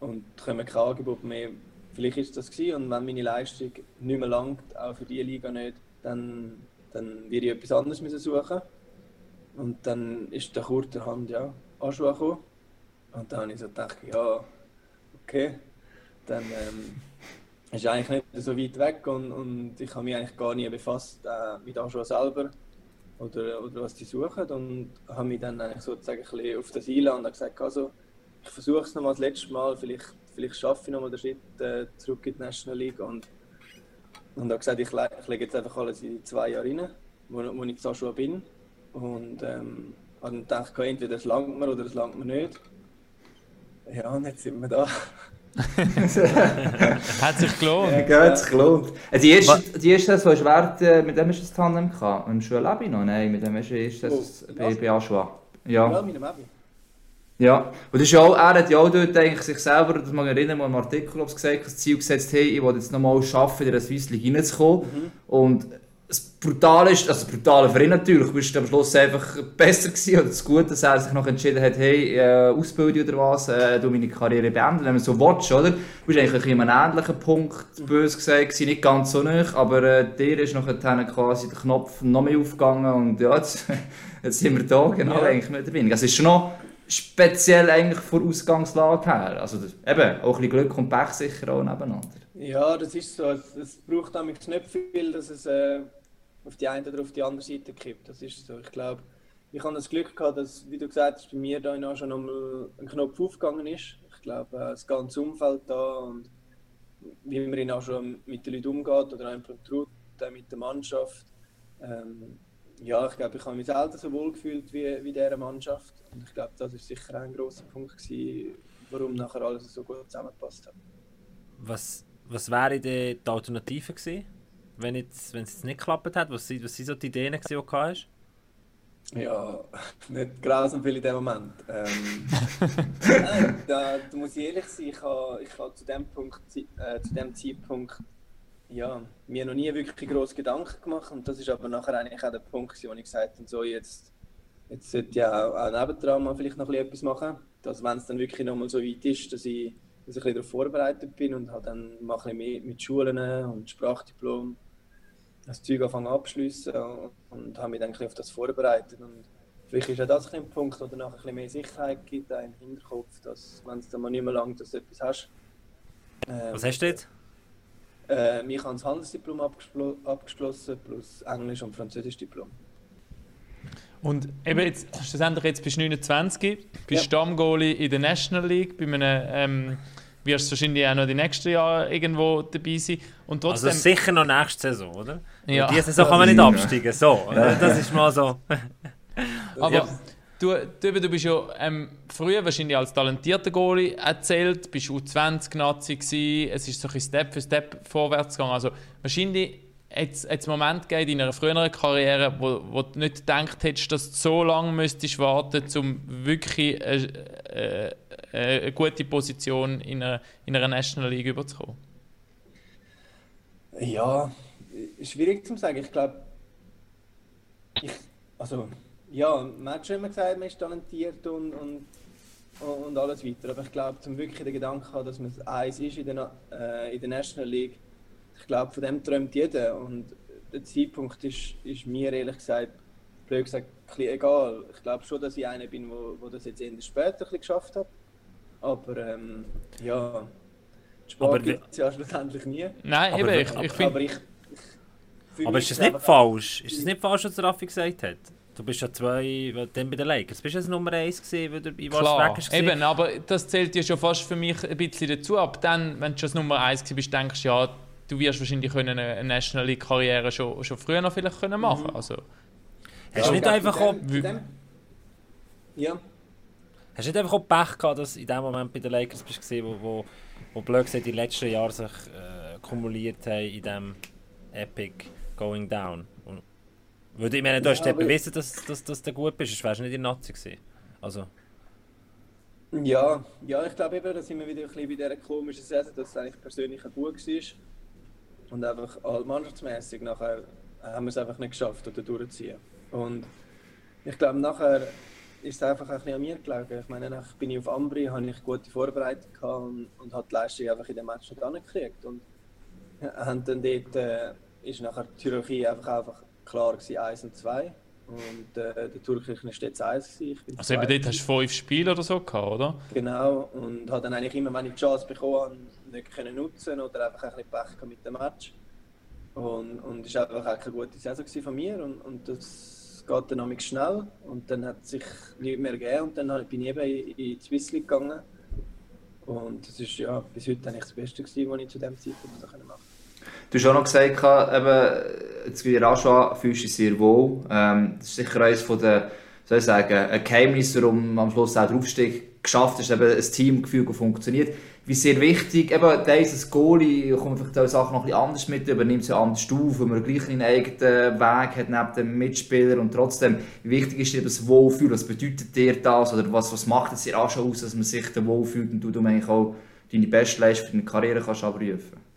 und kommen kein Angebot mehr. Vielleicht ist das gewesen und wenn meine Leistung nicht mehr langt, auch für diese Liga nicht, dann, dann werde ich etwas anderes müssen suchen. Und dann ist der kurzerhand ja Anschluss gekommen. Und dann habe ich so gedacht, ja, okay, dann ähm, ist eigentlich nicht so weit weg und, und ich habe mich eigentlich gar nie befasst äh, mit Anschluss selber oder, oder was die suchen und habe mich dann eigentlich sozusagen ein bisschen auf das einladen und gesagt, also, ich versuche es nochmal das letzte Mal, vielleicht, vielleicht schaffe ich nochmal den Schritt äh, zurück in die National League und, und habe gesagt, ich, le ich lege jetzt einfach alles in zwei Jahre rein, wo, wo ich jetzt schon bin und ähm, habe dann gedacht, entweder es langt mir oder es langt mir nicht. Ja, und jetzt sind wir da. Hat sich gelohnt. Ja, hat sich gelohnt. Äh, Die erste, die erste Saison ist wert, mit dem du das Tandem gehabt. Mit dem Joel Abi noch? Nein, mit dem erst das Oh, bei, bei Aschua. Ja, Ja. mit dem Abi. Ja. Und das ist ja auch, er hat ja auch dort eigentlich sich selber, das mag ich erinnern, mal im Artikel gesagt, das Ziel gesetzt, hey, ich will jetzt nochmal schaffen, in der Swiss League reinzukommen. Und das Brutale ist, also das Brutale für ihn natürlich, du bist am Schluss einfach besser gewesen, oder das Gute, dass er sich noch entschieden hat, hey, äh, Ausbildung oder was, äh, du meine Karriere beenden, wenn man so watch, oder? Du bist eigentlich in einem ähnlichen Punkt, bös gesagt, gewesen, nicht ganz so nah, aber äh, dir ist nachher quasi der Knopf noch mehr aufgegangen und ja, jetzt, jetzt sind wir da, genau, Ja. eigentlich mehr oder weniger. Also es ist schon noch speziell eigentlich von Ausgangslage her, also das, eben, auch ein bisschen Glück und Pech sicher auch nebeneinander. Ja, das ist so. Es, es braucht nämlich nicht viel, dass es äh, auf die eine oder auf die andere Seite kippt. Das ist so. Ich glaube, ich habe das Glück gehabt, dass, wie du gesagt hast, bei mir da in schon nochmal ein Knopf aufgegangen ist. Ich glaube, äh, das ganze Umfeld da und wie man auch schon mit den Leuten umgeht oder einfach traut, mit der Mannschaft. Ähm, ja, ich glaube, ich habe mich selten so wohl gefühlt wie, wie dieser Mannschaft. Und ich glaube, das ist sicher ein grosser Punkt gewesen, warum nachher alles so gut zusammengepasst hat. Was, was wäre die Alternative gewesen, wenn, es jetzt nicht geklappt hat? Was sind so die Ideen, die du hast? Ja, nicht grausam viel in dem Moment. Ähm, nein, da, da muss ich ehrlich sein, ich habe, ich habe zu, dem Punkt, äh, zu dem Zeitpunkt ja, mir noch nie wirklich groß Gedanken gemacht und das ist aber nachher eigentlich auch der Punkt, wo ich gesagt habe, so jetzt, jetzt sollte ich auch, auch nebendran mal vielleicht noch ein bisschen etwas machen, dass wenn es dann wirklich noch mal so weit ist, dass ich, dass ich ein bisschen darauf vorbereitet bin und habe dann mal ein bisschen mehr mit Schulen und Sprachdiplom das Zeug anfangen abschließen und habe mich dann ein auf das vorbereitet. Und vielleicht ist auch das ein, Punkt, der nachher ein bisschen mehr Sicherheit gibt, auch im Hinterkopf, dass wenn es dann mal nicht mehr lange dass du etwas hast. Ähm, Was hast du jetzt? Äh, ich habe das Handelsdiplom abgeschlossen plus Englisch und Französisch Diplom. Und eben jetzt, schlussendlich jetzt bist du 29, bist Ja. Stammgoalie in der National League, bei einem, ähm, wirst wahrscheinlich auch noch die nächsten Jahre irgendwo dabei sein. Und Also trotzdem, sicher noch nächste Saison, oder? Ja. Diese Saison kann man nicht Ja. absteigen. So, oder? das ist mal so. aber Ja. du, du, du bist ja ähm, früher wahrscheinlich als talentierter Goalie erzählt, bist U20-Nazi gewesen, es ist so ein bisschen Step für Step vorwärts gegangen. Also wahrscheinlich jetzt es einen Moment gegeben in deiner früheren Karriere, wo, wo du nicht gedacht hättest, dass du so lange müsstest warten, um wirklich äh, äh, äh, eine gute Position in einer, in einer National League überzukommen. Ja, schwierig zu sagen. Ich glaube, ich, also, ja, man hat schon immer gesagt, man ist talentiert und, und, und alles weiter. Aber ich glaube, zum wirklich den Gedanken haben, dass man eins ist in der, äh, in der National League, ich glaube, von dem träumt jeder. Und der Zeitpunkt ist, ist mir ehrlich gesagt, blöd gesagt, ein egal. Ich glaube schon, dass ich einer bin, wo, wo das jetzt eher später ein geschafft hat. Aber ähm, ja, Sport gibt es ja schlussendlich nie. Nein, Aber eben, ich, ich finde... aber ist das nicht falsch? Ist das nicht falsch, was Raffi gesagt hat? Du bist ja zwei, dann bei den Lakers. Bist du das Nummer eins gewesen, weil du bei Klar, Vegas eben, aber das zählt ja schon fast für mich ein bisschen dazu. Ab dann, wenn du schon das Nummer 1 bist, denkst du ja, du wirst wahrscheinlich können eine eine National League Karriere schon, schon früher noch vielleicht können machen. Mhm. Also, Hast du nicht einfach in auch, dem- in dem- Ja, hast du nicht einfach auch Pech gehabt, dass du in dem Moment bei den Lakers bist gewesen, wo, wo, wo blöd gesagt die letzten Jahre sich äh, kumuliert haben in diesem Epic Going Down? Und, weil, ich meine, du Ja, hast aber- bewiesen, dass, dass, dass du gut bist, sonst wärst du nicht in der Nazi gewesen. Also, Ja, ja, ich glaube eben, da sind wir wieder ein bisschen bei dieser komischen Saison, dass es eigentlich persönlich ein gut war. Und einfach all mannschaftsmässig nachher haben wir es einfach nicht geschafft, oder durchzuziehen. Und ich glaube, nachher ist es einfach ein bisschen an mir gelegen. Ich meine, nachher bin ich auf Ambri, habe ich gute Vorbereitung gehabt und, und habe die Leistung einfach in dem Match nicht angekriegt. Und ja, haben dann dort, äh, ist nachher die Hierarchie einfach, einfach klar gewesen, 1 und 2. Und äh, der Türkischen ist jetzt 1 gewesen. ich also eben dort hast du fünf Spiele oder so gehabt, oder? Genau, und habe dann eigentlich immer, wenn ich die Chance bekommen habe, nicht können nutzen oder einfach ein bisschen Pech mit dem Match. Und, und es war einfach auch keine gute Saison von mir und, und das geht dann nämlich schnell und dann hat es sich nichts mehr gegeben und dann bin ich eben in, in die Swiss League gegangen. Und das ist ja bis heute eigentlich das Beste gewesen, was ich zu dem Zeitpunkt machen konnte. Du hast auch noch gesagt, eben, jetzt wie Rashwa fühlst du dich sehr wohl. Ähm, das ist sicher eines von den, soll ich sagen, ein Geheimnis, warum am Schluss auch der Aufstieg geschafft ist, eben ein Teamgefühl, funktioniert. Wie sehr wichtig, eben dieses Goalie kommt vielleicht auch Sachen noch ein anders mit, übernimmt sie anders auf, weil man gleich einen eigenen Weg hat neben dem Mitspieler und trotzdem, wie wichtig ist dir das Wohlfühl, was bedeutet dir das oder was, was macht es dir auch schon aus, dass man sich da wohlfühlt und du eigentlich auch deine Bestleistung für deine Karriere kannst abrufen?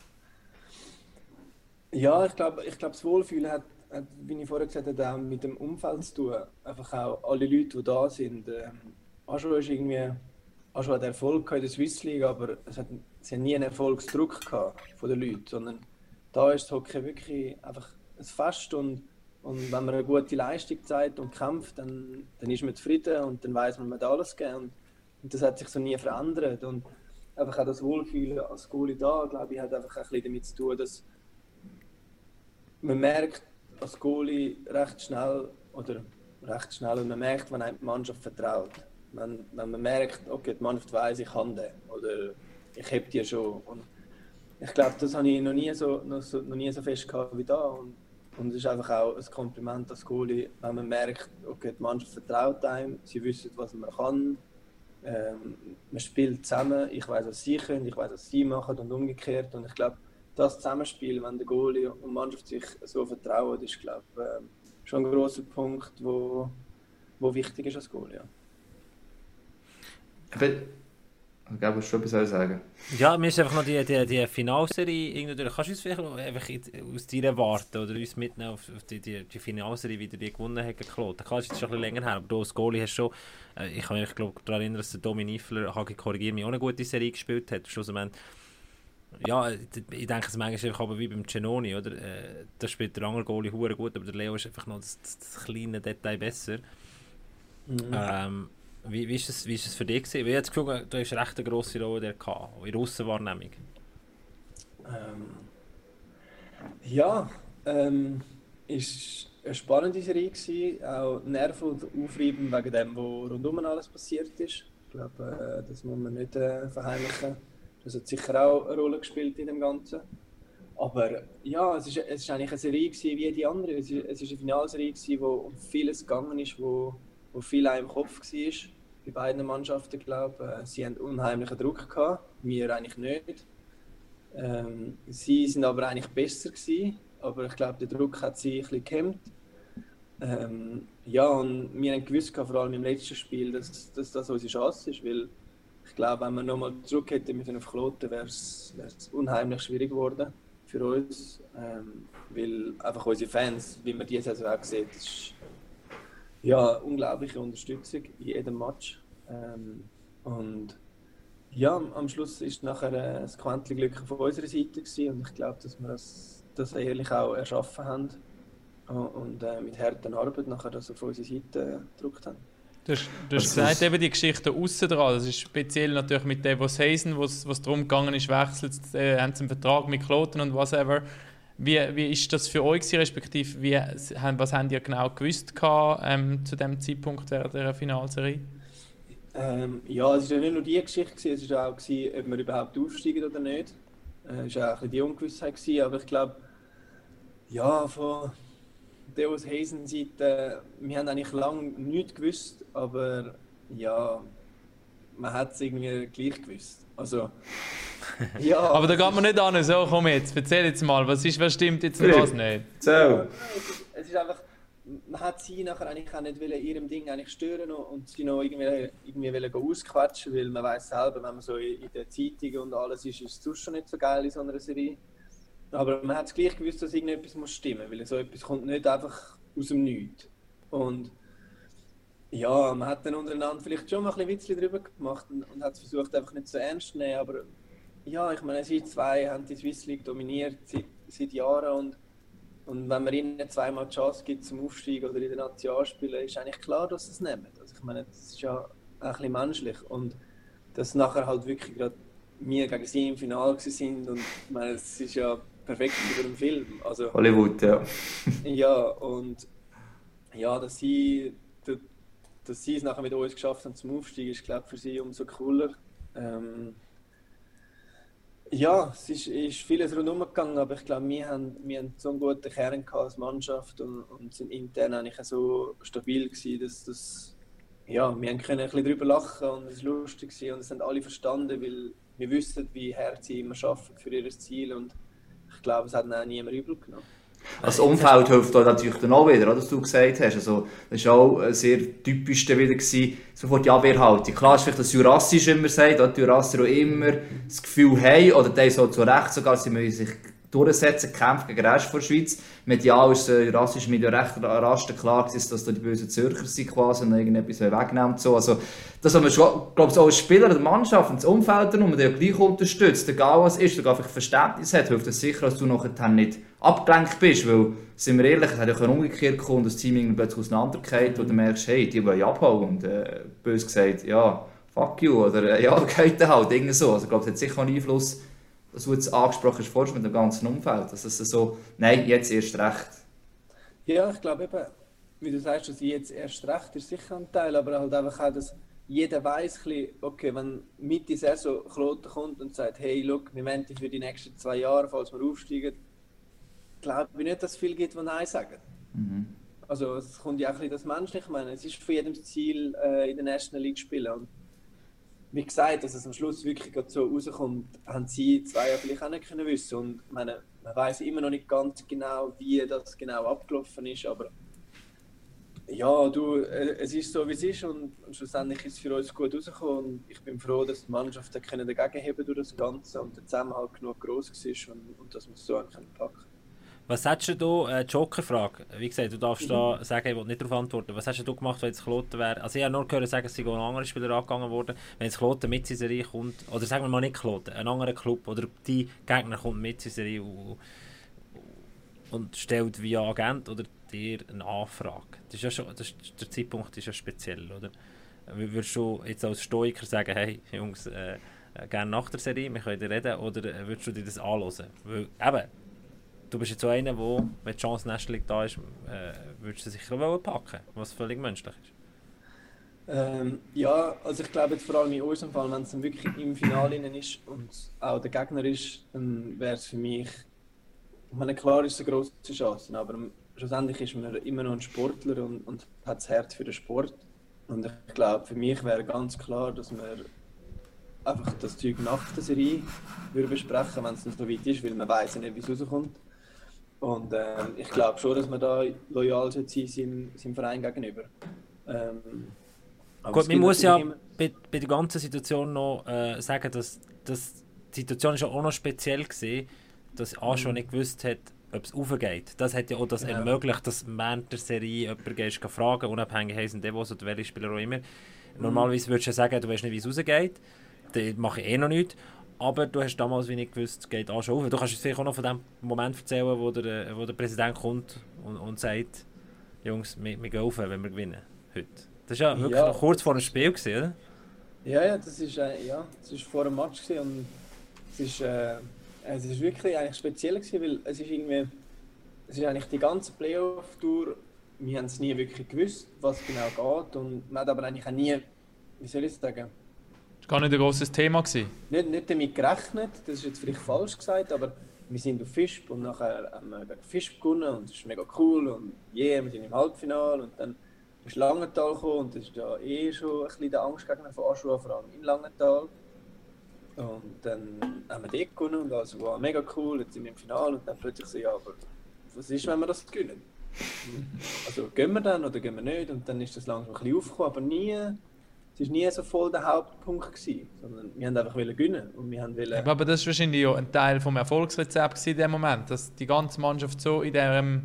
Ja, ich glaube, ich glaub, das Wohlfühlen hat, hat, wie ich vorher gesagt habe, auch mit dem Umfeld zu tun. Einfach auch alle Leute, die da sind. Ähm, Aschua ist irgendwie, Aschua hat Erfolg in der Swiss League, aber es hat, es hat nie einen Erfolgsdruck gehabt von den Leuten, sondern da ist das Hockey wirklich einfach ein Fest und, und wenn man eine gute Leistung zeigt und kämpft, dann, dann ist man zufrieden und dann weiß man, man hat alles gegeben und, und das hat sich so nie verändert und einfach auch das Wohlfühlen als Goalie da, glaube ich, hat einfach ein bisschen damit zu tun, dass man merkt als Goalie recht schnell, oder recht schnell, und man merkt, wenn einem die Mannschaft vertraut. Wenn, wenn man merkt, okay, die Mannschaft weiß, ich kann den, oder ich heb die schon. Und ich glaube, das habe ich noch nie so, noch so, noch nie so fest gehabt wie da. Und, und es ist einfach auch ein Kompliment als Goalie, wenn man merkt, okay, die Mannschaft vertraut einem, sie wissen, was man kann. Ähm, man spielt zusammen, ich weiß, was sie können, ich weiß, was sie machen und umgekehrt. Und ich glaube, das Zusammenspiel, wenn der Goalie und die Mannschaft sich so vertrauen, ist, glaube ähm, schon ein großer Punkt, wo, wo wichtig ist als Goalie. Ja. Eben, ich glaube, du schon etwas sagen. Ja, mir ist einfach noch die, die, die Finalserie irgendwie durch. Kannst du uns vielleicht noch einfach in- aus deiner Warte oder uns mitnehmen auf, auf die, die, die Finalserie, wie ihr die gewonnen habt, geklaut? Klar, das ist schon ein bisschen länger her, aber du als Goalie hast schon, äh, ich kann mich glaub, daran erinnern, dass der Domi Niffler, Hagi korrigiert mich, auch eine gute Serie gespielt hat. Schlussendlich, ja, ich denke, es manchmal einfach aber wie beim Genoni, oder? Äh, da spielt der andere Goalie hure gut, aber der Leo ist einfach noch das, das, kleine Detail besser. Ähm, wie, wie, ist das, wie ist das für dich gewesen? Weil Ich habe das Gefühl, du hast recht eine grosse Rolle der gehabt, in der Aussenwahrnehmung. Ähm, ja, ähm, ist eine spannende Serie gewesen, auch nerv- und aufreibend wegen dem, was rundum alles passiert ist. Ich glaube, äh, das muss man nicht äh, verheimlichen. Das hat sicher auch eine Rolle gespielt in dem Ganzen. Aber ja, es ist, es ist eigentlich eine Serie gewesen wie die andere. Es ist, es ist eine Finalserie gewesen, wo um vieles gegangen ist, wo, wo viel im Kopf war. Bei beiden Mannschaften, glaube ich. Sie hatten unheimlichen Druck gehabt, wir eigentlich nicht. Ähm, sie sind aber eigentlich besser gewesen, aber ich glaube, der Druck hat sie ein bisschen gehemmt. Ähm, ja, und wir haben gewusst, vor allem im letzten Spiel, dass, dass das unsere Chance ist, weil ich glaube, wenn wir nochmal zurück hätten müssen auf Kloten, wäre es unheimlich schwierig geworden für uns, ähm, weil einfach unsere Fans, wie man diese Saison auch sieht, ist ja unglaubliche Unterstützung in jedem Match. Ähm, und ja, am Schluss ist nachher äh, das Quäntchen Glück auf unserer Seite gewesen und ich glaube, dass wir das, das ehrlich auch erschaffen haben und, und äh, mit harter Arbeit nachher das auf unsere Seite äh, gedrückt haben. Du hast, du hast gesagt, eben die Geschichte außen dran, das ist speziell natürlich mit Devos Hazen, wo es darum gegangen ist, wechselt, äh, haben sie einen Vertrag mit Kloten und whatever. Wie, wie ist das für euch gewesen, respektive wie, haben- was habt ihr genau gewusst gehabt, ähm, zu dem Zeitpunkt während der Finalserie? Ähm, ja, es war ja nicht nur die Geschichte, gewesen, es war auch, gewesen, ob wir überhaupt aufsteigen oder nicht. Äh, Es war auch ein bisschen die Ungewissheit, gewesen, aber ich glaube, ja, von Deus Hazen Seite, wir haben eigentlich lange nichts gewusst, aber ja, man hat es irgendwie gleich gewusst. Also, ja. Aber da geht man nicht an, so komm jetzt, erzähl jetzt mal, was, ist, was stimmt jetzt und was nicht? So. Ja, es, ist, es ist einfach, man hat sie nachher eigentlich auch nicht wollen, ihrem Ding eigentlich stören und- und sie noch irgendwie, irgendwie wollen ausquetschen, weil man weiß selber, wenn man so in, in der Zeitung und alles ist, ist es sonst schon nicht so geil in so einer Serie. Aber man hat es gleich gewusst, dass irgendetwas muss stimmen, weil so etwas kommt nicht einfach aus dem Nichts. Und ja, man hat dann untereinander vielleicht schon mal ein bisschen Witzchen drüber gemacht und, und hat es versucht, einfach nicht so ernst zu nehmen, aber ja, ich meine, sie zwei haben die Swiss League dominiert seit, seit Jahren und und wenn man ihnen zweimal die Chance gibt zum Aufstieg oder in den Nationalspielen, ist eigentlich klar, dass sie es nehmen. Also ich meine, das ist ja ein bisschen menschlich. Und dass nachher halt wirklich gerade wir gegen sie im Finale sind und ich meine, es ist ja perfekt über den Film. Also Hollywood, ja. ja, und ja, dass sie, dass- sie es nachher mit uns geschafft haben zum Aufstieg, ist glaube für sie umso cooler. Ähm, ja, es ist, ist vieles rundherum gegangen, aber ich glaube, wir haben, wir haben so einen guten Kern als Mannschaft und, und sind intern eigentlich so stabil gewesen, dass das, ja, wir haben können ein bisschen darüber lachen und es war lustig gewesen und es haben alle verstanden, weil wir wissen, wie hart sie immer arbeiten für ihr Ziel und ich glaube, es hat ihnen auch niemand übel genommen. Das Umfeld hilft da natürlich dann auch wieder, was du gesagt hast. Also, das war auch äh, sehr typisch wieder, gewesen, sofort die Abwehrhaltung. Klar ist vielleicht das Jurassische immer sagt, oder die Jurassier auch immer das Gefühl haben, oder die so zu Recht sogar, sie müssen sich durchsetzen, kämpfen gegen den Rest der Schweiz. Medial ist äh, jurassisch mit recht rasten klar gewesen, dass da die bösen Zürcher sind quasi und irgendetwas wegnehmen so. Also, das haben wir glaube ich, als Spieler der Mannschaft und das Umfeld darum, der gleich unterstützt, egal was ist, sogar vielleicht Verständnis hat, hilft das sicher, dass du nachher nicht abgelenkt bist, weil, sind wir ehrlich, es hat ja auch umgekehrt kommen, das Team plötzlich auseinandergeht und du merkst, hey, die wollen abhauen und äh, bös gesagt, ja, fuck you, oder äh, ja, geht halt, irgendwie so. Also ich glaube, es hat sicher einen Einfluss, dass du jetzt angesprochen hast, mit dem ganzen Umfeld, dass es so, nein, jetzt erst recht. Ja, ich glaube eben, wie du sagst, dass jetzt erst recht ist sicher ein Teil, aber halt einfach auch, dass jeder weiß, okay, wenn Mitte der Saison Kloten kommt und sagt, hey, look, wir dich für die nächsten zwei Jahre, falls wir aufsteigen, glaube ich nicht, dass es viele gibt, die Nein sagen. Also es kommt ja auch ein bisschen das Menschliche, ich meine, es ist von jedem das Ziel, äh, in der National League zu spielen. Und wie gesagt, dass es am Schluss wirklich so rauskommt, haben sie zwei ja vielleicht auch nicht können wissen. Und meine, man weiß immer noch nicht ganz genau, wie das genau abgelaufen ist, aber ja, du, äh, es ist so, wie es ist und, und schlussendlich ist es für uns gut rausgekommen und ich bin froh, dass die Mannschaft da können dagegen heben durch das Ganze und der Zusammenhalt genug groß war und, und dass wir es so können packen Was hättest du da, äh, Joker-Frage, wie gesagt, du darfst da sagen, ich will nicht darauf antworten, was hättest du gemacht, wenn jetzt Kloten wäre, also ich habe nur gehört sagen, es sind auch andere Spieler angegangen worden, wenn jetzt Kloten mit in die Serie kommt, oder sagen wir mal nicht Kloten, ein anderer Club oder die Gegner kommt mit in die Serie und, und stellt via Agent oder dir eine Anfrage. Das ist ja schon, das ist, der Zeitpunkt ist ja speziell, oder? Würdest du jetzt als Stoiker sagen, hey Jungs, äh, äh, gerne nach der Serie, wir können reden, oder äh, würdest du dir das anhören? Weil, eben, du bist jetzt so einer, wo, wenn die Chance National League da ist, äh, würdest du sicher wollen packen, was völlig menschlich ist. Ähm, ja, also ich glaube jetzt vor allem in unserem Fall, wenn es dann wirklich im Finale ist und auch der Gegner ist, dann wäre es für mich, ich meine klar ist es eine grosse Chance, aber schlussendlich ist man immer noch ein Sportler und, und hat das Herz für den Sport. Und ich glaube, für mich wäre ganz klar, dass wir einfach das Zeug nach der Serie würden besprechen, wenn es nicht so weit ist, weil man weiß ja nicht, wie es rauskommt. Und ähm, ich glaube schon, dass man da loyal sein sollte seinem, seinem Verein gegenüber. Ähm, Gut, man muss ja bei, bei der ganzen Situation noch äh, sagen, dass, dass die Situation ist ja auch noch speziell war, dass A schon nicht gewusst hat, ob es aufgeht. Das hat ja auch das Ja. ermöglicht, dass während der Serie jemand gehst, kann fragen unabhängig heißen Devos oder welche Spieler auch immer. Normalerweise würdest du ja sagen, du weißt nicht, wie es rausgeht. Dann mache ich eh noch nichts. Aber du hast damals wie nicht gewusst, es geht auch schon auf. Du kannst uns vielleicht auch noch von dem Moment erzählen, wo der, äh, wo der Präsident kommt und, und sagt, Jungs, wir, wir gehen auf, wenn wir gewinnen heute. Das war ja wirklich Ja. noch kurz vor dem Spiel, gewesen, oder? Ja, ja, das ist, äh, ja, das ist vor dem Match gewesen und es ist, äh, Es ist wirklich eigentlich speziell gewesen, weil es ist irgendwie, es ist eigentlich die ganze Playoff-Tour, wir haben es nie wirklich gewusst, was genau geht und man hat aber eigentlich auch nie, wie soll ich es sagen, Das war gar nicht ein grosses Thema. Nicht, nicht damit gerechnet, das ist jetzt vielleicht falsch gesagt, aber wir sind auf Fischb und nachher haben wir gegen Fischb gewonnen und das ist mega cool und yeah, wir sind im Halbfinale und dann ist Langenthal gekommen und das ist ja eh schon ein bisschen der Angstgegner von Aschua, vor allem in Langenthal. Und dann haben wir dort gewonnen und also wow, mega cool, jetzt sind wir im Finale und dann plötzlich so, ja, aber was ist, wenn wir das gewinnen? Also gehen wir dann oder gehen wir nicht? Und dann ist das langsam ein bisschen aufgekommen, aber nie, es war nie so voll der Hauptpunkt, gewesen, sondern wir haben einfach gewinnen und wir haben wollen, Aber das war wahrscheinlich ja ein Teil vom Erfolgsrezept gewesen in dem Moment, dass die ganze Mannschaft so in diesem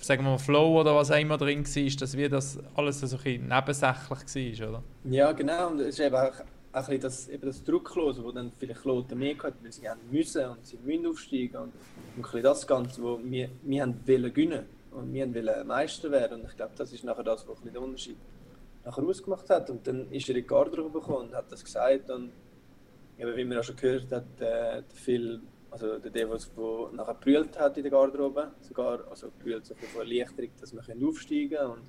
sagen wir mal, Flow oder was auch immer drin war, dass wir das alles so ein bisschen nebensächlich war, oder? Ja, genau. Und es ist eben auch, auch ein bisschen das, eben das Drucklose, wo dann vielleicht Kloten mehr hatten, weil sie haben müssen und sie müssen aufsteigen. Und, und ein bisschen das Ganze, wo wir, wir haben wollen gewinnen und wir haben wollen Meister werden. Und ich glaube, das ist nachher das, was ein bisschen den Unterschied nachher ausgemacht hat. Und dann ist er in die Garderobe gekommen und hat das gesagt. Und eben, wie man auch schon gehört hat, äh, der Phil, also der Devos, der nachher gebrüllt hat in der Garderobe, sogar, also gebrüllt so viel von Erleichterung, dass können aufsteigen können. Und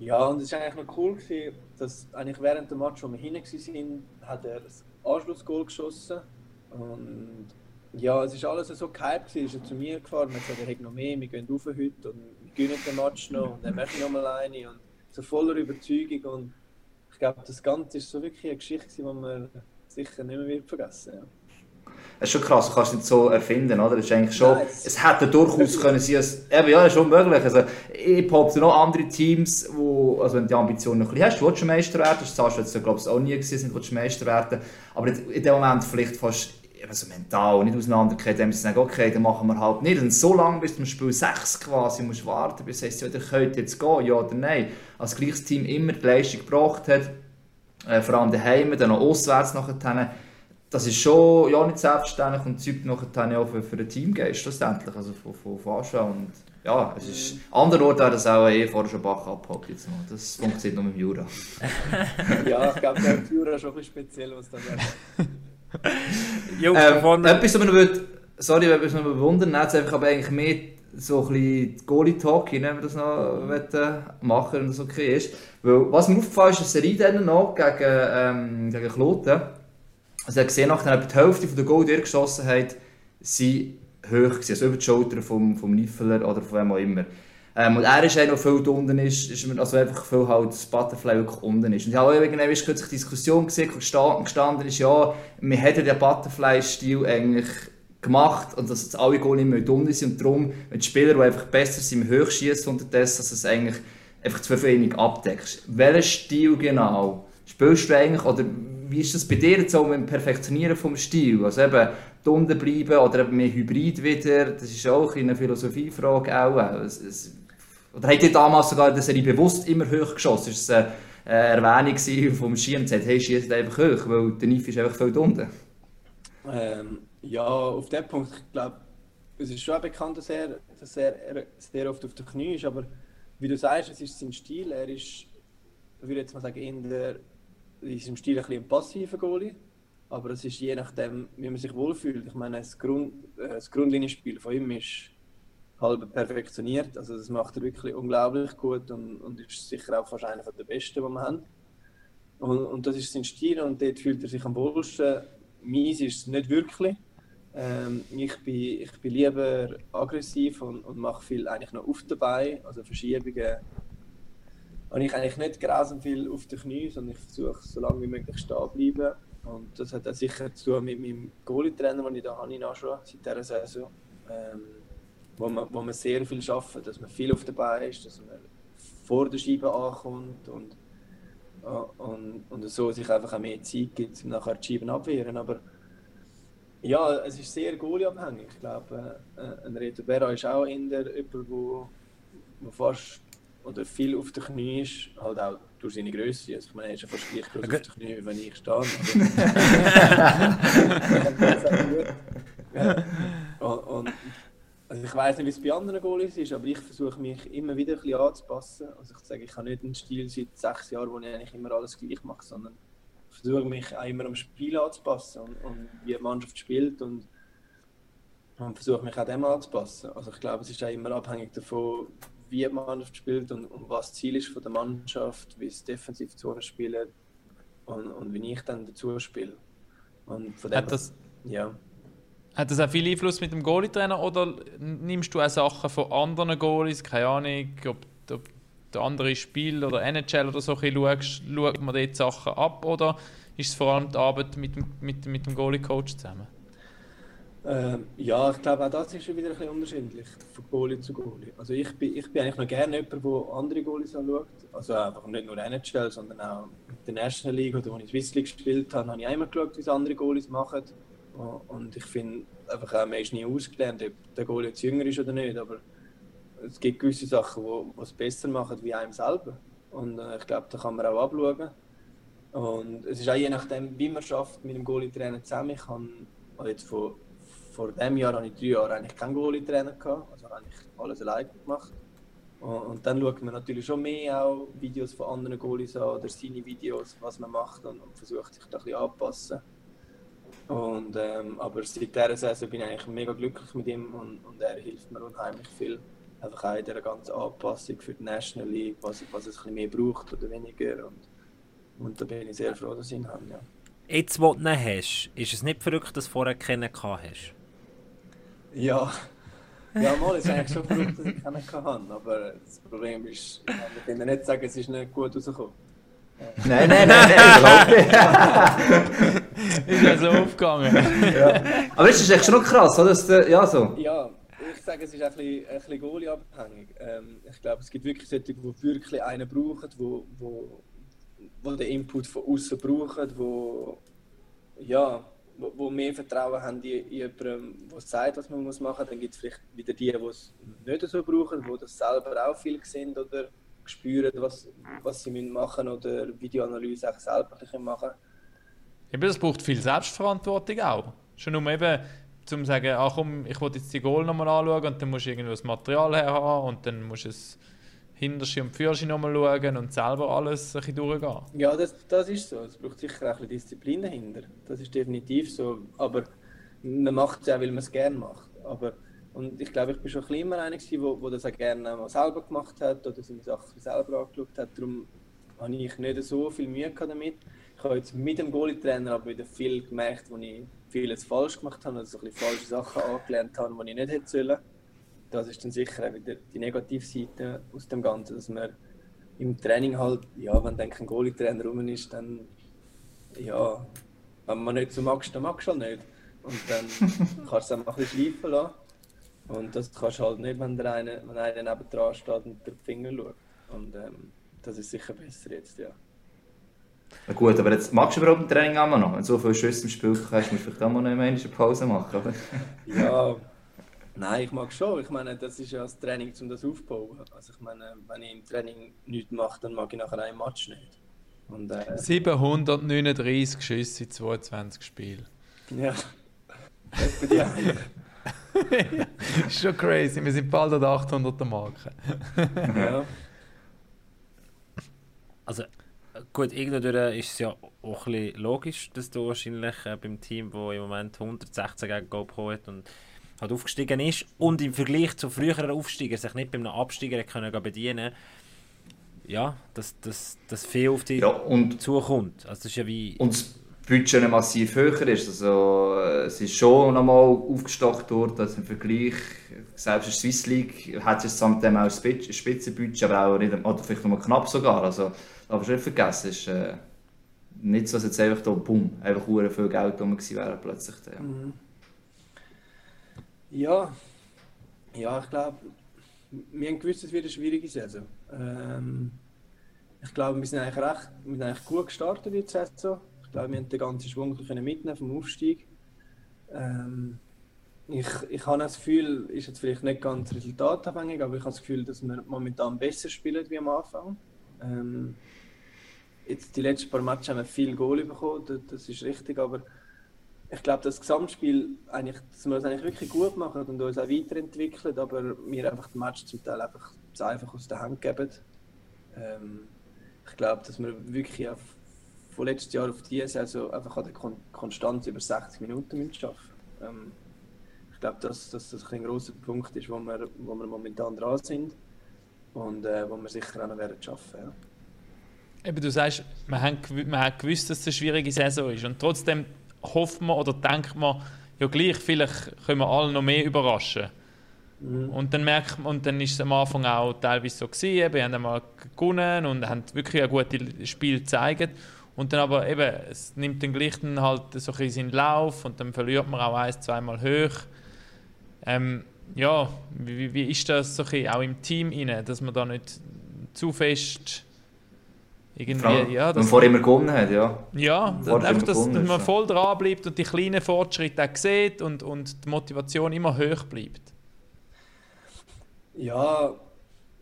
ja, und es war eigentlich noch cool, gewesen, dass eigentlich während dem Match, wo wir hinten waren, hat er das Anschlussgoal geschossen. Und ja, es war alles so gehypt, er ist zu mir gefahren und hat gesagt, er hat noch mehr, wir gehen rauf heute und wir gewinnen den Match noch und dann möchte noch mal eine. Und so voller Überzeugung und ich glaube, das Ganze ist so wirklich eine Geschichte, gewesen, die man sicher nicht mehr wird vergessen ja. Es ist schon krass, du kannst es nicht so erfinden, oder? Das ist eigentlich schon, Nein, es, hätte durchaus können sein, es, eben, ja, ist schon möglich. Also, ich behaupte noch andere Teams, wo, also wenn du die Ambition noch ein bisschen hast, du willst schon Meister werden, das hast du jetzt, glaube ich, auch nie gesehen, du willst Meister werden, aber in dem Moment vielleicht fast also mental nicht auseinandergehen, dann müssen sie sagen, okay, dann machen wir halt nicht. Und so lange bis zum Spiel 6 quasi musst du warten, bis es wieder könnt jetzt gehen, ja oder nein. Als gleiches Team immer die Leistung gebracht hat, äh, vor allem daheim, dann noch auswärts nachher, das ist schon ja, nicht selbstverständlich und zeugt nachher auch für, für den Teamgeist schlussendlich, also von, von, von Aschau. Und ja, es ist, andererorts wäre das auch eh vorher schon Bach abgehakt jetzt noch. Das funktioniert nur mit dem Jura. Ja, ich glaube, der Jura ist schon ein bisschen speziell, was da wäre. Ähm, etwas, was sorry, etwas, was man bewundern hat, einfach aber eigentlich mehr so ein bisschen Goalie-Talk, wenn wir das noch wollen machen wenn das okay ist. Weil, was mir aufgefallen ist, dass Serie dann noch gegen, ähm, gegen Kloten, also ich gesehen, nachdem die Hälfte der Goal, die er geschossen hat, sind hoch gewesen, also über die Schulter vom, vom Niffeler oder von wem auch immer. Ähm, und er ist einer, der viel unten ist, ist also einfach viel halt das Butterfly wirklich unten ist. Und ich habe auch irgendwann ist kürzlich Diskussion gesehen, gestanden, ist, ja, wir hätten den Butterfly-Stil eigentlich gemacht und dass jetzt alle Goalie nicht mehr unten sind und darum, wenn die Spieler, die einfach besser sind, im Hochschießen unterdessen, dass es eigentlich einfach zu wenig abdeckst. Welchen Stil genau spielst du eigentlich, oder wie ist das bei dir jetzt so mit dem Perfektionieren vom Stil? Also eben, unten bleiben oder eben mehr Hybrid wieder, das ist auch eine Philosophiefrage auch. Es, es, oder habt ihr damals sogar der Serie bewusst immer hoch geschossen? Ist es eine, Erwähnung vom und gesagt, hey, schießt einfach hoch, weil der Kniff ist einfach viel unten. Ähm, ja, auf dem Punkt, ich glaube, es ist schon bekannt, dass er, dass er er sehr oft auf den Knie ist, aber wie du sagst, es ist sein Stil. Er ist, würde jetzt mal sagen, in, der, in seinem Stil ein bisschen ein passiver Goalie, aber es ist je nachdem, wie man sich wohlfühlt. Ich meine, das, Grund, äh, das Grundlinienspiel von ihm ist halb perfektioniert, also das macht er wirklich unglaublich gut und, und ist sicher auch fast einer der besten, die wir haben. Und, und das ist sein Stil und dort fühlt er sich am wohlsten. Meins ist es nicht wirklich. Ähm, ich, bin, ich bin lieber aggressiv und, und mache viel eigentlich noch auf dabei. Also Verschiebungen habe ich eigentlich nicht grausam viel auf den Knie, sondern ich versuche so lange wie möglich stehen zu bleiben. Und das hat auch sicher zu tun mit meinem Goalie-Trainer, den ich da habe, seit dieser Saison. Ähm, wo, man, wo man sehr viel arbeitet, dass man viel auf dabei ist, dass man vor der Scheibe ankommt und und, und so sich einfach auch mehr Zeit gibt, um nachher die Scheiben abwehren. Aber ja, es ist sehr goalieabhängig. Ich glaube, äh, ein Reto Berra ist auch in der jemand, wo, wo fast oder viel auf den Knie ist, halt auch durch seine Größe. Also ich meine, er ist ja fast gleich groß auf den Knie, wie wenn ich stehe. Aber- ja. und, und, also ich weiß nicht, wie es bei anderen Goalies ist, aber ich versuche mich immer wieder ein bisschen anzupassen. Also ich sage, ich habe nicht einen Stil seit sechs Jahren, wo ich eigentlich immer alles gleich mache, sondern ich versuche mich auch immer am Spiel anzupassen und, und wie die Mannschaft spielt und und versuche mich auch dem anzupassen. Also ich glaube, es ist auch immer abhängig davon, wie die Mannschaft spielt und, und was das Ziel ist von der Mannschaft, wie es defensiv zu uns spielt und, und wie ich dann dazu spiele. Und von dem Hat das, ja. Hat das auch viel Einfluss mit dem Goalie-Trainer oder nimmst du auch Sachen von anderen Goalies, keine Ahnung, ob, ob du andere Spiel oder NHL oder so schaust, schaut man dort Sachen ab oder ist es vor allem die Arbeit mit dem, mit, mit dem Goalie-Coach zusammen? Ähm, ja, ich glaube auch das ist schon wieder ein bisschen unterschiedlich von Goalie zu Goalie. Also ich bin, ich bin eigentlich noch gerne jemand, der andere Goalies anschaut. Also einfach nicht nur NHL, sondern auch mit der National League oder als ich Swiss League gespielt habe, habe ich auch immer geschaut, es andere Goalies machen. Und ich finde einfach auch, man ist nie ausgelernt, ob der Goalie jetzt jünger ist oder nicht, aber es gibt gewisse Sachen, die es besser machen wie einem selber. Und äh, ich glaube, da kann man auch abschauen. Und es ist auch je nachdem, wie man schafft mit dem Goalie-Trainer zusammen. Ich habe jetzt vor, vor diesem Jahr habe ich drei Jahre eigentlich keinen Goalie-Trainer gehabt, also habe ich alles alleine gemacht. Und, und dann schaut man natürlich schon mehr auch Videos von anderen Goalies an oder seine Videos, was man macht und, und versucht sich da ein bisschen anzupassen. Und, ähm, aber seit dieser Saison bin ich eigentlich mega glücklich mit ihm und, und er hilft mir unheimlich viel. Einfach auch in dieser ganzen Anpassung für die National League, was, was es ein bisschen mehr braucht oder weniger. Und, und da bin ich sehr froh, dass ich ihn habe. Ja. Jetzt, wo du ihn hast, ist es nicht verrückt, dass du vorher keinen hast? Ja, ja mal, es ist eigentlich schon verrückt, dass ich keinen hatte. Aber das Problem ist, wir können nicht sagen, es ist nicht gut rausgekommen. Nein, nein, nein, nein. Ist ja so aufgegangen. Aber es ist echt schon noch krass, oder? Dass der, ja, so. Ja, ich sage, es ist ein bisschen, ein bisschen Goalie-abhängig. Ähm, ich glaube, es gibt wirklich solche, die wirklich einen brauchen, wo, wo, wo den Input von außen brauchen, wo, ja, wo, wo mehr Vertrauen haben in, jemandem, der sagt, was man muss machen muss. Dann gibt es vielleicht wieder die, die es nicht so brauchen, die das selber auch viel sind oder spüren, was, was sie müssen machen oder Videoanalyse auch selber machen Eben, das braucht viel Selbstverantwortung auch. Schon um eben zum sagen, ach komm, ich will jetzt die Goal nochmal anschauen und dann musst du irgendwo das Material her haben und dann musst du es Hinterschi und Fürschi nochmal schauen und selber alles ein bisschen durchgehen. Ja, das, das ist so. Es braucht sicher auch ein bisschen Disziplin dahinter. Das ist definitiv so. Aber man macht es auch, weil man es gerne macht. Aber, und ich glaube, ich bin schon ein bisschen immer einer, der wo, wo das auch gerne mal selber gemacht hat oder seine Sachen selber angeschaut hat. Darum habe ich nicht so viel Mühe damit. Ich habe jetzt mit dem Goalie-Trainer aber wieder viel gemerkt, wo ich vieles falsch gemacht habe, also so ein bisschen falsche Sachen angelernt habe, die ich nicht hätte sollen. Das ist dann sicher auch wieder die Negativseite aus dem Ganzen, dass man im Training halt, ja, wenn dann kein Goalie-Trainer rum ist, dann, ja, wenn man nicht so magst, dann magst du halt nicht. Und dann kannst du es einfach ein bisschen schleifen lassen. Und das kannst du halt nicht, wenn der eine, wenn einer neben dran steht und den Finger schaut. Und ähm, das ist sicher besser jetzt, ja. Na gut, aber jetzt magst du überhaupt ein Training auch noch? Wenn du so viele Schüsse im Spiel hast, musst du vielleicht auch mal eine eine Pause machen, oder? Ja, nein, ich mag schon. Ich meine, das ist ja das Training, um das aufzubauen. Also ich meine, wenn ich im Training nichts mache, dann mag ich nachher einen Match nicht. Und äh, 739 Schüsse in 22 Spielen. ja, das ist schon crazy, wir sind bald an der 800er Marke. ja. Also, gut, irgendwann ist es ja auch ein bisschen logisch, dass du wahrscheinlich äh, beim Team, das im Moment 116 gegen bekommen hat und halt aufgestiegen ist und im Vergleich zu früheren Aufsteigern sich nicht bei einem Absteiger können bedienen ja, dass, dass viel auf dich Ja, und, zukommt. Also, das ist ja wie. und das Budget massiv höher ist. Also, äh, es ist schon nochmal aufgestockt worden, also im Vergleich, selbst in der Swiss League hat es zusammen auch ein Spitz- Spitzenbudget, aber auch nicht, oder vielleicht nur knapp sogar. Also, aber schon nicht vergessen, es ist äh, nicht so, dass jetzt einfach da, bumm, einfach viel Geld rum gewesen wäre plötzlich. Ja. Mhm. Ja, ja, ich glaube, wir haben gewusst, es wird eine schwierige Saison. Ähm, ich glaube, wir sind eigentlich recht, wir sind eigentlich gut gestartet in die Saison. Ich glaube, wir haben den ganzen Schwung können mitnehmen vom Aufstieg. Ähm, ich, ich habe das Gefühl, ist jetzt vielleicht nicht ganz resultatabhängig, aber ich habe das Gefühl, dass wir momentan besser spielen wie am Anfang. Ähm, jetzt die letzten paar Matches haben wir viel Goal bekommen, das, das ist richtig, aber ich glaube, das Gesamtspiel, eigentlich, dass wir es eigentlich wirklich gut machen und uns auch weiterentwickeln, aber wir einfach den Match zum Teil einfach einfach aus der Hand geben. Ähm, ich glaube, dass wir wirklich auf, von letztes Jahr auf diese Saison einfach an der Kon Konstanz über 60 Minuten müssen schaffen ähm, Ich glaube, dass, dass das ein grosser Punkt ist, wo wir, wo wir momentan dran sind und äh, wo wir sicher auch noch werden schaffen. Ja. Eben, du sagst, man hat, man hat gewusst, dass es eine schwierige Saison ist und trotzdem hofft man oder denkt man, ja gleich, vielleicht können wir alle noch mehr überraschen. Mhm. Und dann merkt man, und dann ist es am Anfang auch teilweise so gewesen, wir haben einmal gewonnen und haben wirklich ein gutes Spiel gezeigt. Und dann aber eben, es nimmt den gleich dann halt so ein bisschen seinen Lauf und dann verliert man auch ein, zweimal hoch. Ähm, ja, wie, wie ist das so ein bisschen auch im Team rein, dass man da nicht zu fest irgendwie, Fra ja, dass man vorher immer gewonnen hat, ja. Ja, Vorher einfach, dass, dass man voll dran bleibt und die kleinen Fortschritte auch sieht und, und die Motivation immer hoch bleibt. Ja,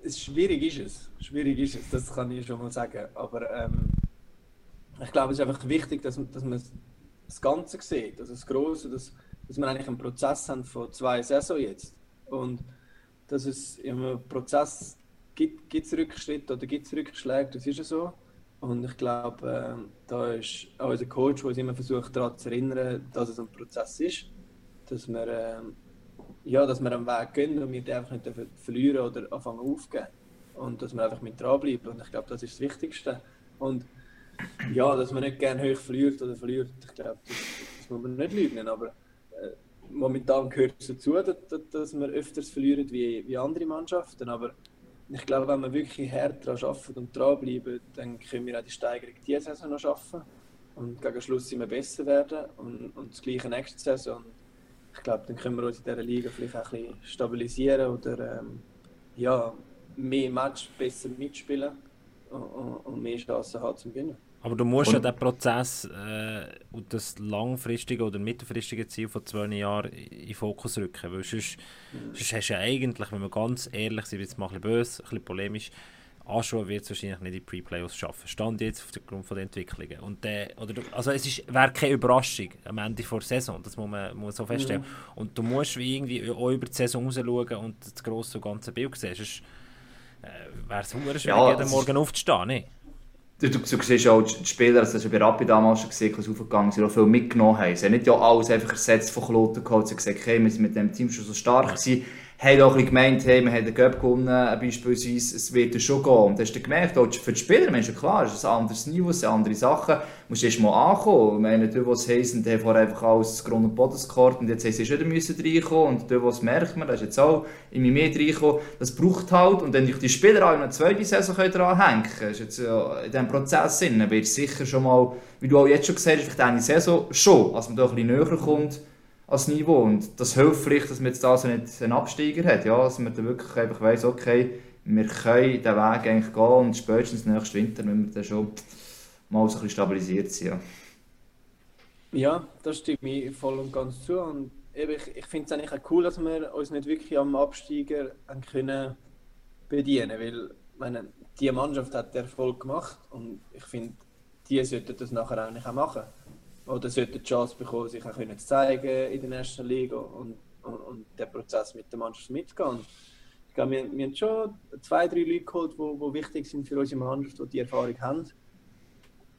es schwierig ist es. Schwierig ist es, das kann ich schon mal sagen. Aber ähm, ich glaube, es ist einfach wichtig, dass, man- dass man das Ganze sieht, also das Große, dass, dass wir eigentlich einen Prozess haben von zwei Saisons jetzt. Und dass es einem Prozess gibt, gibt es Rückschritte oder gibt es Rückschläge, das ist ja so. Und ich glaube, ähm, da ist auch unser Coach, der uns immer versucht daran zu erinnern, dass es ein Prozess ist, dass wir ähm, ja, dass wir einen Weg gehen und wir den einfach nicht verlieren oder anfangen aufgeben. Und dass wir einfach mit dranbleiben. Und ich glaube, das ist das Wichtigste. Und ja, dass man nicht gerne hoch verliert oder verliert, ich glaube, das, das muss man nicht lügen. Aber äh, momentan gehört es dazu, dass, dass- wir öfters verlieren wie, wie andere Mannschaften. Aber ich glaube, wenn wir wirklich hart daran arbeiten und dranbleiben, dann können wir auch die Steigerung diese Saison noch schaffen. Und gegen Schluss immer besser werden. Und, und das gleiche nächste Saison. Und ich glaube, dann können wir uns in dieser Liga vielleicht auch ein bisschen stabilisieren oder ähm, ja, mehr Match besser mitspielen und, und mehr Chancen haben zum Gewinnen. Aber du musst Und- ja den Prozess äh, und das langfristige oder mittelfristige Ziel von zwei Jahren in den Fokus rücken. Weil sonst, sonst hast du ja eigentlich, wenn wir ganz ehrlich sind, jetzt mal ein bisschen böse, ein bisschen polemisch, Aschua wird es wahrscheinlich nicht in die Pre-Playoffs schaffen. Stand jetzt aufgrund von den Entwicklungen. Und der, oder, also es ist- wäre keine Überraschung am Ende der Saison, das muss man muss so feststellen. Und du musst wie irgendwie auch über die Saison raus schauen und das grosse und ganze Bild sehen. Sonst äh, wäre es schwierig, Ja, jeden Morgen aufzustehen. Nicht? Du, du, du siehst auch die Spieler, das hast du bei Rapid damals schon gesehen, sie aufgegangen sind, auch viel mitgenommen haben. Sie haben nicht ja alles einfach ersetzt von Kloten geholt. Sie haben gesagt, hey, wir sind mit dem Team schon so stark gewesen. Haben auch ein bisschen gemeint, hey, wir haben den Cup gewonnen, äh, beispielsweise, es wird ja schon gehen. Und hast du gemerkt, auch für die Spieler, Mensch, klar, es ist ein anderes Niveau, es sind andere Sachen. Du musst erst mal ankommen. Ich meine, die, die es heissen, die haben vorher einfach alles Grund und Boden gescored und jetzt haben sie schon wieder reinkommen. Und die, die es merken, da ist jetzt auch immer mehr reinkommen. Das braucht halt. Und wenn dich die Spieler auch in einer zweiten Saison dranhängen können, ist jetzt ja in diesem Prozess drin, wird sicher schon mal, wie du auch jetzt schon gesagt hast, vielleicht eine Saison schon, als man da ein bisschen näher kommt als Niveau. Und das hilft vielleicht, dass man jetzt da so nicht einen Absteiger hat, ja, dass man dann wirklich einfach weiss, okay, wir können den Weg eigentlich gehen und spätestens nächsten Winter, wenn wir dann schon mal so ein bisschen stabilisiert sind. Ja. Ja, das stimmt mir voll und ganz zu. Und ich, ich finde es eigentlich auch cool, dass wir uns nicht wirklich am Absteiger haben können bedienen weil ich meine, die Mannschaft hat den Erfolg gemacht und ich finde, die sollten das nachher auch machen. Oder sollten die Chance bekommen, sich auch zu zeigen in der ersten Liga und, und, und den Prozess mit der Mannschaft mitzugehen. Und Ich glaube, wir, wir haben schon zwei, drei Leute geholt, die, die wichtig sind für unsere Mannschaft, die die Erfahrung haben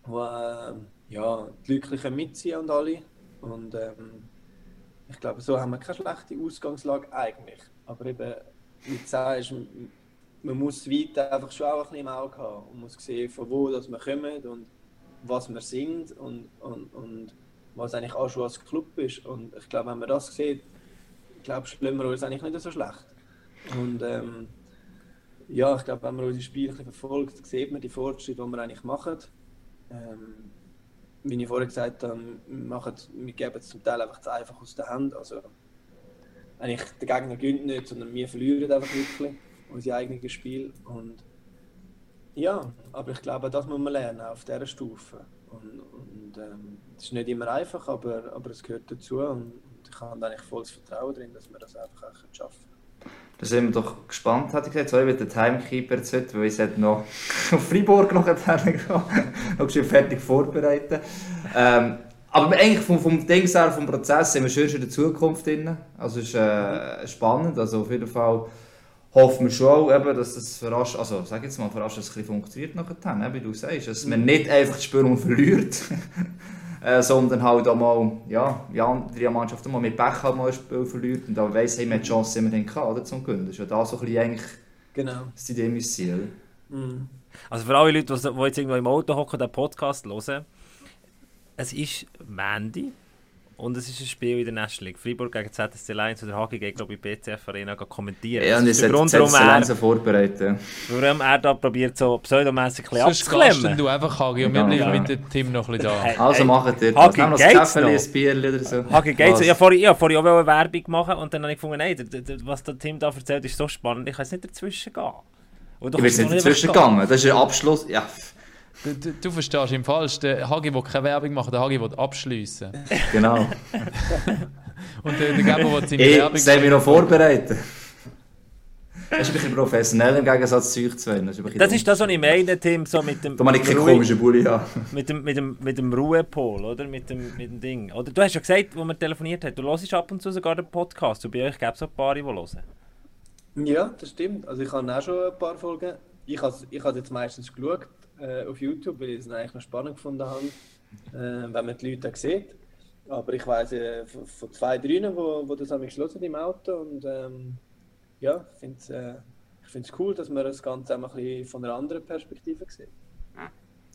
wo äh, ja, die können mitziehen und alle. Und ähm, ich glaube, so haben wir keine schlechte Ausgangslage eigentlich. Aber eben, wie du sagst, man muss weit einfach schon auch ein bisschen im Auge haben und muss sehen, von wo dass wir kommen und was wir sind und, und, und was eigentlich auch schon als Club ist. Und ich glaube, wenn man das sieht, ich glaube, spielen wir uns eigentlich nicht so schlecht. Und ähm, ja, ich glaube, wenn man unsere Spiele verfolgt, sieht man die Fortschritte, die wir eigentlich machen. Ähm, wie ich vorher gesagt habe, wir, machen, wir geben es zum Teil einfach zu einfach aus der Hand. Also, eigentlich der Gegner gönnt nicht, sondern wir verlieren einfach wirklich unser eigenes Spiel. Und ja, aber ich glaube, das muss man lernen auf dieser Stufe. Und, und ähm, es ist nicht immer einfach, aber, aber es gehört dazu. Und, ich habe eigentlich volles Vertrauen drin, dass wir das einfach auch schaffen können. Da sind wir doch gespannt, hatte ich gesagt. So, ich den Timekeeper jetzt heute, weil ich noch auf Freiburg noch gehen, noch schön fertig vorbereiten. Ähm, aber eigentlich vom, vom Dings her, vom Prozess sind wir schön schon in der Zukunft drin. Also ist äh, spannend. Also auf jeden Fall hoffen wir schon auch, eben, dass das für rasch, also sag jetzt mal, für rasch, dass es ein bisschen funktioniert nachher, wie du sagst. Dass man nicht einfach die Spürung verliert. äh, sondern halt auch mal, ja, die andere Mannschaft mal mit Pech halt mal ein Spiel verliert und dann weiss, hey, wir haben die Chance immerhin gehabt, oder, zum Gewinnen. Das ist ja da so ein bisschen eigentlich Genau. das Idee mein Ziel. Mhm. Also für alle Leute, die die jetzt irgendwo im Auto hocken, den Podcast hören, es ist Mandy und es ist ein Spiel in der National League. Freiburg gegen ZSC Lions oder Hagi gegen, glaube ich, BCF Arena kommentieren. Ja, und das ich ist der Grund, sollte warum es er, vorbereiten. warum er da probiert, so pseudomässig ein bisschen Sonst gastest abzuklemmen. du einfach, Hagi, und wir Ja. bleiben mit dem Team noch ein bisschen da. Also macht ihr das. Nehmen noch ein noch? ein Bier oder so. Hagi geht's. Habe vorhin, vorhin auch eine Werbung machen und dann habe ich gefunden, nein, was der Tim da erzählt, ist so spannend, ich kann jetzt nicht dazwischen gehen. Ich bin nicht dazwischen gegangen. Das ist ein Abschluss. Ja, Du, du, du verstehst ihn falsch. Der Hagi will keine Werbung machen, der Hagi will abschliessen. genau. Und der, der Geber will seine Ich Werbung soll mich noch vorbereiten. Das ist ein bisschen professionell im Gegensatz zu euch zwei. Das ist, Das ist das, was ich meine, Tim, so mit dem, Da mache ich keinen komischen Bulli an. mit dem, mit dem, mit dem Ruhepol, oder? Mit dem, mit dem Ding. Oder du hast ja gesagt, wo wir telefoniert haben, du hörst ab und zu sogar den Podcast. Und bei euch gäbe es auch ein paar, die hören. Ja, das stimmt. Also ich habe auch schon ein paar Folgen. Ich habe ich habe jetzt meistens geschaut äh, auf YouTube, weil ich es eigentlich noch spannend gefunden habe, äh, wenn man die Leute sieht. Aber ich weiß äh, von, von zwei, drei, wo, wo das haben geschlossen im Auto und ähm, ja, ich finde es äh, ich find's cool, dass man das Ganze auch mal ein bisschen von einer anderen Perspektive sieht.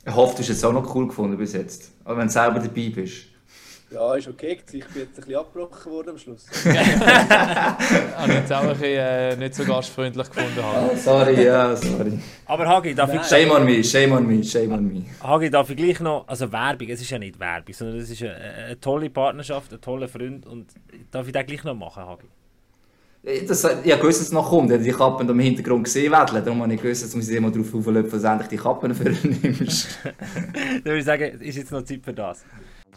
Ich hoffe, du hast es auch noch cool gefunden bis jetzt. Aber wenn du selber dabei bist. Ja, ist okay. Ich bin jetzt ein bisschen abgebrochen worden am Schluss. habe ich jetzt auch ein bisschen, äh, nicht so gastfreundlich gefunden. Hagi. Ah, sorry, ja, sorry. Aber Hagi, darf ich, Shame on me, shame on me, shame on me. Hagi, darf ich gleich noch, also Werbung, es ist ja nicht Werbung, sondern es ist eine, eine tolle Partnerschaft, ein toller Freund und darf ich den gleich noch machen, Hagi? Das, ich habe gewusst, dass es noch kommt. Ich habe die Kappen im Hintergrund gesehen, wedeln. Darum habe ich gewusst, dass ich immer darauf auflöpfen, dass du endlich die Kappen für ihn nimmst. Dann würde ich sagen, ist jetzt noch Zeit für das.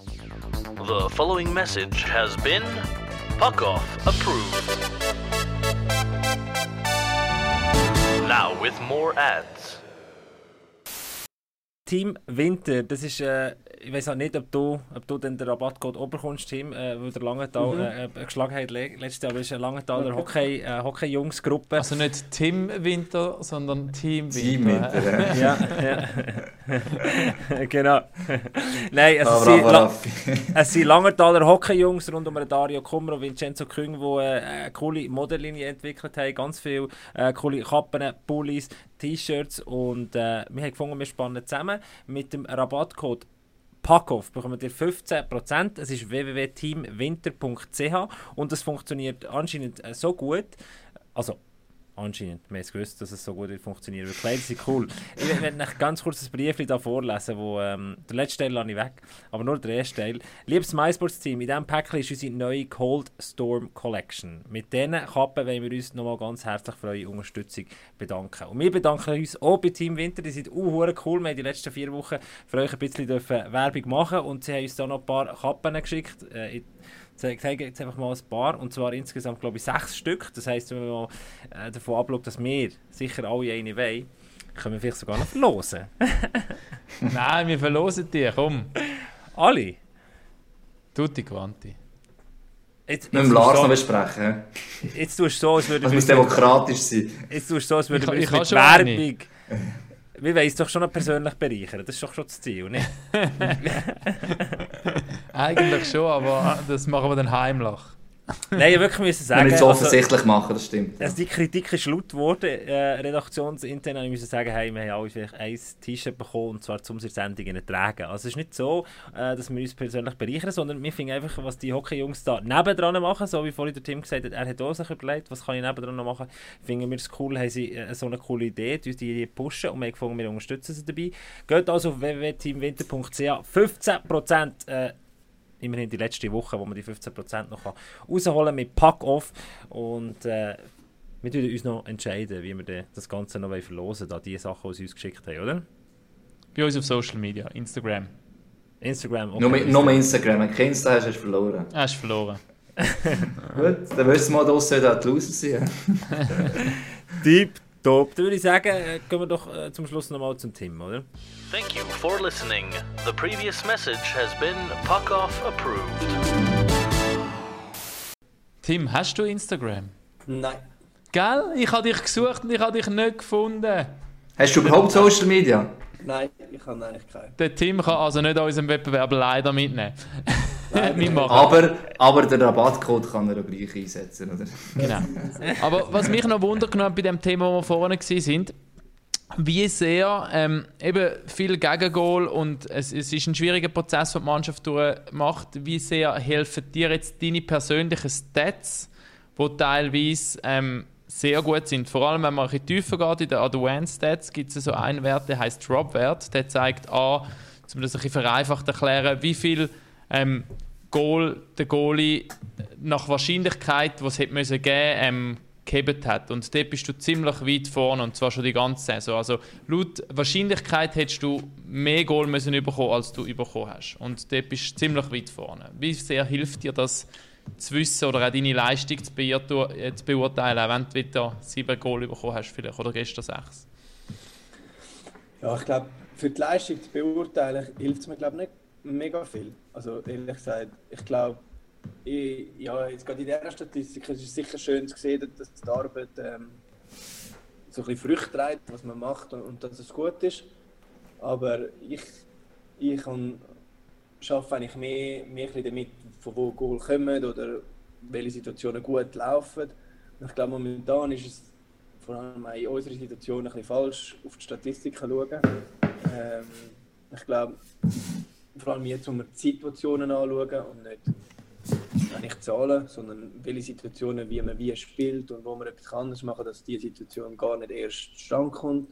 The following message has been Puck Off approved. Now with more ads. Team Winter, das ist, äh, uh, ich weiß auch nicht, ob du, ob du den Rabattcode oberkommst, Tim, äh, weil der Langenthal äh, äh, geschlagen hat le letztes Jahr, aber ist eine Langenthaler Hockey, äh, Hockey-Jungsgruppe. Also nicht Tim Winter, sondern Team Winter. Team Winter. ja, ja. genau. Nein, also bravo, La es sind Langertaler Hockey-Jungs rund um Dario Kummer und Vincenzo Küng, die äh, eine coole Modellinie entwickelt haben. Ganz viele äh, coole Kappen, Pullis, T-Shirts und äh, wir haben gefunden, wir spannen zusammen mit dem Rabattcode Packoff bekommt ihr 15%. Es ist www.teamwinter.ch und das funktioniert anscheinend äh, so gut. Also, anscheinend. Wir haben es gewusst, dass es so gut wird funktionieren. Weil Kleider sind cool. Ich werde euch ganz kurz das Brief da vorlesen, wo ähm, der letzte Teil lasse ich weg, aber nur der erste Teil. Liebes MySports-Team, in diesem Päckchen ist unsere neue Cold Storm Collection. Mit diesen Kappen wollen wir uns nochmal ganz herzlich für eure Unterstützung bedanken. Und wir bedanken uns auch bei Team Winter, die sind uh, cool. Wir haben die letzten vier Wochen für euch ein bisschen Werbung machen und sie haben uns da noch ein paar Kappen geschickt. Äh, zeige zeige jetzt einfach mal ein paar, und zwar insgesamt glaube ich sechs Stück. Das heisst, wenn man mal äh, davon abschaut, dass wir sicher alle eine wollen, können wir vielleicht sogar noch verlosen. Nein, wir verlosen die, komm. alle? Tutti quanti. Jetzt, Mit dem jetzt Lars tust noch besprechen. so, jetzt tust du so, als würden Das wir muss demokratisch sein. jetzt tust du so, als würden Ich- ich mit schon Werbung... Wir wollen uns doch schon noch persönlich bereichern. Das ist doch schon das Ziel, nicht? Eigentlich schon, aber das machen wir dann heimlich. Nein, ich wirklich müssen sagen... nicht so also- offensichtlich machen, das stimmt. Also die Kritik ist laut geworden, äh, redaktionsintern ich müssen sagen, hey, wir haben alle vielleicht ein T-Shirt bekommen, und zwar zum Sendungen tragen. Also es ist nicht so, äh, dass wir uns persönlich bereichern, sondern wir finden einfach, was die Hockey-Jungs da nebendran machen, so wie vorhin der Tim gesagt hat, er hat auch sich überlegt, was kann ich nebendran noch machen, finden wir es cool, haben sie äh, so eine coole Idee, die uns die pushen und wir haben gefunden, wir unterstützen sie dabei. Geht also auf www.teamwinter.ch, 15% äh, immerhin die letzte Woche, wo man die 15% noch kann rausholen mit Pack-Off und äh, wir werden uns noch entscheiden, wie wir das Ganze noch verlosen wollen, da die Sachen, die sie uns geschickt haben, oder? Bei uns auf Social Media, Instagram. Instagram, okay. Nur mit, nur mit Instagram. Wenn du kein Insta hast, hast du verloren. Ah, hast verloren. Gut, dann wissen wir mal, dass da die Loser sind. Deep top. Dann würde ich sagen, äh, gehen wir doch äh, zum Schluss nochmal zum Tim, oder? Thank you for listening. The previous message has been Puck Off approved. Tim, hast du Instagram? Nein. Gell? Ich habe dich gesucht und ich habe dich nicht gefunden. Hast du überhaupt Social Media? Nein, ich habe eigentlich keinen. Der Tim kann also nicht an unserem Wettbewerb leider mitnehmen. Aber, aber den Rabattcode kann er auch gleich einsetzen, oder? Genau. Aber was mich noch wundert genommen bei dem Thema, wo wir vorne sind, wie sehr ähm, eben viel Gegengol und es, es ist ein schwieriger Prozess, den die Mannschaft durchmacht. Wie sehr helfen dir jetzt deine persönlichen Stats, die teilweise ähm, sehr gut sind? Vor allem, wenn man ein bisschen tiefer geht, in den Advanced Stats gibt es so einen Wert, der heißt Drop-Wert. Der zeigt an, um das ein bisschen vereinfacht erklären, wie viel ähm, Goal der Goalie nach Wahrscheinlichkeit, die es hätte müssen geben ähm, gehabt hat. Und dort bist du ziemlich weit vorne und zwar schon die ganze Saison. Also laut Wahrscheinlichkeit hättest du mehr Goal müssen bekommen, als du bekommen hast. Und dort bist du ziemlich weit vorne. Wie sehr hilft dir das zu wissen oder auch deine Leistung zu, beurte- äh, zu beurteilen, wenn du wieder sieben Goal bekommen hast vielleicht, oder gestern sechs? Ja, ich glaube, für die Leistung zu beurteilen, hilft es mir glaube nicht mega viel. Also ehrlich gesagt, ich glaube, ich, ja, jetzt gerade in dieser Statistik ist es sicher schön zu sehen, dass die Arbeit ähm, so ein Früchte trägt, was man macht und, und dass es gut ist. Aber ich, ich kann, arbeite eigentlich mehr, mehr damit, von wo Goal kommen oder welche Situationen gut laufen. Und ich glaube, momentan ist es vor allem in unserer Situation ein bisschen falsch, auf die Statistiken zu schauen. Ähm, ich glaube, vor allem jetzt, wo wir die Situationen anschauen und nicht, nicht Zahlen, sondern welche Situationen, wie man wie spielt und wo man etwas anders machen kann, dass diese Situation gar nicht erst zustande kommt.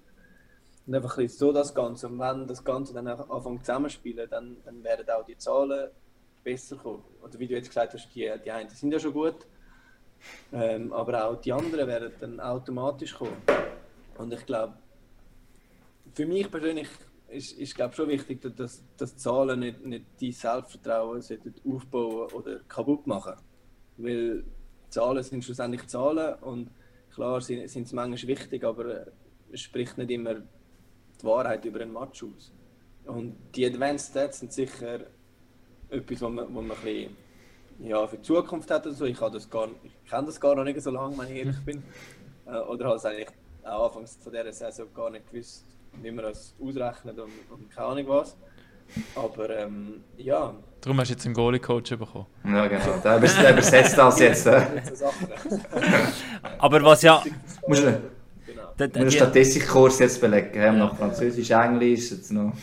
Und einfach ein so das Ganze. Und wenn das Ganze dann anfängt zusammenspielen, dann, dann werden auch die Zahlen besser kommen. Oder wie du jetzt gesagt hast, die, die einen sind ja schon gut, ähm, aber auch die anderen werden dann automatisch kommen. Und ich glaube, für mich persönlich ist, ist glaube schon wichtig, dass- dass, Zahlen nicht, nicht dein Selbstvertrauen aufbauen oder kaputt machen. Weil Zahlen sind schlussendlich Zahlen und klar sind, sind sie manchmal wichtig, aber äh, es spricht nicht immer die Wahrheit über einen Match aus. Und die Advanced Stats sind sicher etwas, wo man, wo man ein bisschen, ja, für die Zukunft hat. Oder so. Ich, habe das gar, ich kenne das gar noch nicht so lange, wenn ich ehrlich bin. Äh, oder habe es eigentlich auch anfangs von dieser Saison gar nicht gewusst, wie man das ausrechnet und, und keine Ahnung was. Aber ähm, ja, Darum hast du jetzt einen Goalie-Coach bekommen. Ja, genau. Der übers- der übersetzt das jetzt. Äh. Aber was ja. Musst du genau. musst einen Statistikkurs jetzt belegen. Wir haben noch Französisch, Englisch, jetzt noch.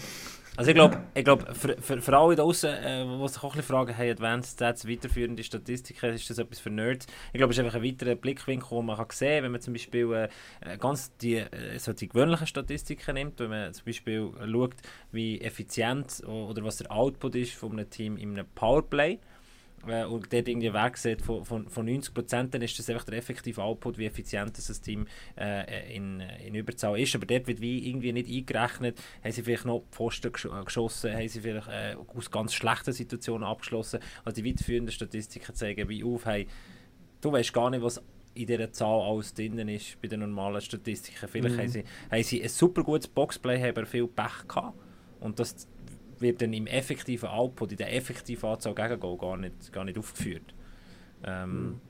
Also ich glaube, ich glaub, für, für, für alle da draußen, äh, die sich auch ein bisschen fragen, hey, Advanced Stats, weiterführende Statistiken, ist das etwas für Nerds? Ich glaube, es ist einfach ein weiterer Blickwinkel, den man kann sehen kann, wenn man zum Beispiel äh, äh, ganz die, äh, so die gewöhnlichen Statistiken nimmt, wenn man zum Beispiel schaut, wie effizient oder was der Output ist von einem Team in einem Powerplay äh, und dort irgendwie Wert sieht von, von, von 90%, dann ist das einfach der effektive Output, wie effizient das Team äh, in, in Überzahl ist. Aber dort wird wie irgendwie nicht eingerechnet, haben sie vielleicht noch Pfosten gesch äh, geschossen, haben sie vielleicht äh, aus ganz schlechten Situationen abgeschlossen. Also die weiterführenden Statistiken zeigen wie auf, hey, du weißt gar nicht, was in dieser Zahl alles drin ist bei den normalen Statistiken. Vielleicht haben, sie, haben sie ein super gutes Boxplay, haben aber viel Pech gehabt. Und das wird dann im effektiven Output, in der effektiven Anzahl Gegengol gar nicht, gar nicht aufgeführt. Ähm,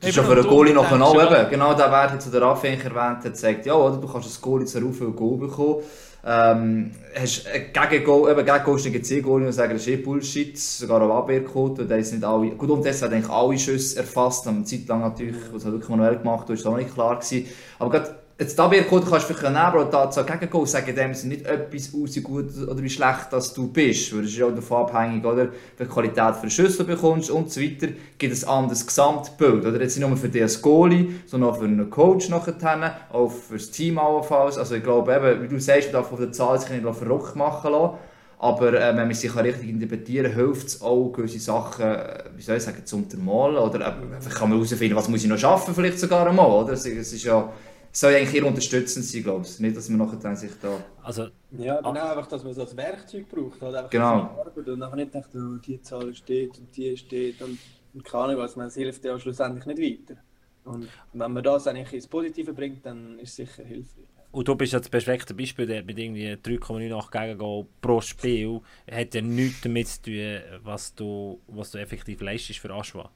Das ist ja für einen Goalie noch genau eben. Genau der Wert, den der Raffi erwähnt hat, sagt, ja, oder, du kannst als Goalie so viel Goal bekommen. Ähm, hast ein Gegengol, eben Gegengol ist ein und sagen, das ist eh Bullshit, sogar auf Abwehrquote, sind nicht alle, gut, und das hat eigentlich alle Schüsse erfasst, eine Zeit lang natürlich, was hat wirklich manuell gemacht, da ist auch nicht klar gewesen. Aber gerade Jetzt die Abwehrquote kannst du vielleicht nehmen, aber die Anzahl Gegengol sagen dem sind nicht etwas aus, wie gut oder wie schlecht dass du bist. Weil das ist ja auch davon abhängig, oder? Welche Qualität für Schüsse bekommst und so weiter. Gibt es ein anderes Gesamtbild. Oder? Jetzt nicht nur für dich als Goalie, sondern auch für einen Coach nachher, auch für das Team allenfalls. Also ich glaube eben, wie du sagst, man darf auf der Zahl sich nicht verrückt machen lassen. Aber äh, wenn man sich richtig interpretieren kann, hilft es auch, gewisse Sachen, äh, wie soll ich sagen, zu untermalen. Oder äh, kann man herausfinden, was muss ich noch schaffen, vielleicht sogar einmal. Oder? Es es ist ja, es soll ja eigentlich eher unterstützend sein, glaube ich. Nicht, dass man nachher dann sich da... also Ja, genau, einfach, dass man es als Werkzeug braucht. Halt einfach Genau. Arbeit und nachher nicht denkt, oh, die Zahl steht und die steht und, und keine Ahnung was. Man, Es hilft ja schlussendlich nicht weiter. Und wenn man das eigentlich ins Positive bringt, dann ist es sicher hilfreich. Und du bist ja das perfekte Beispiel, der mit irgendwie 3,98 Gegengol pro Spiel hat ja nichts damit zu tun, was du, was du effektiv leistest für Aschwa.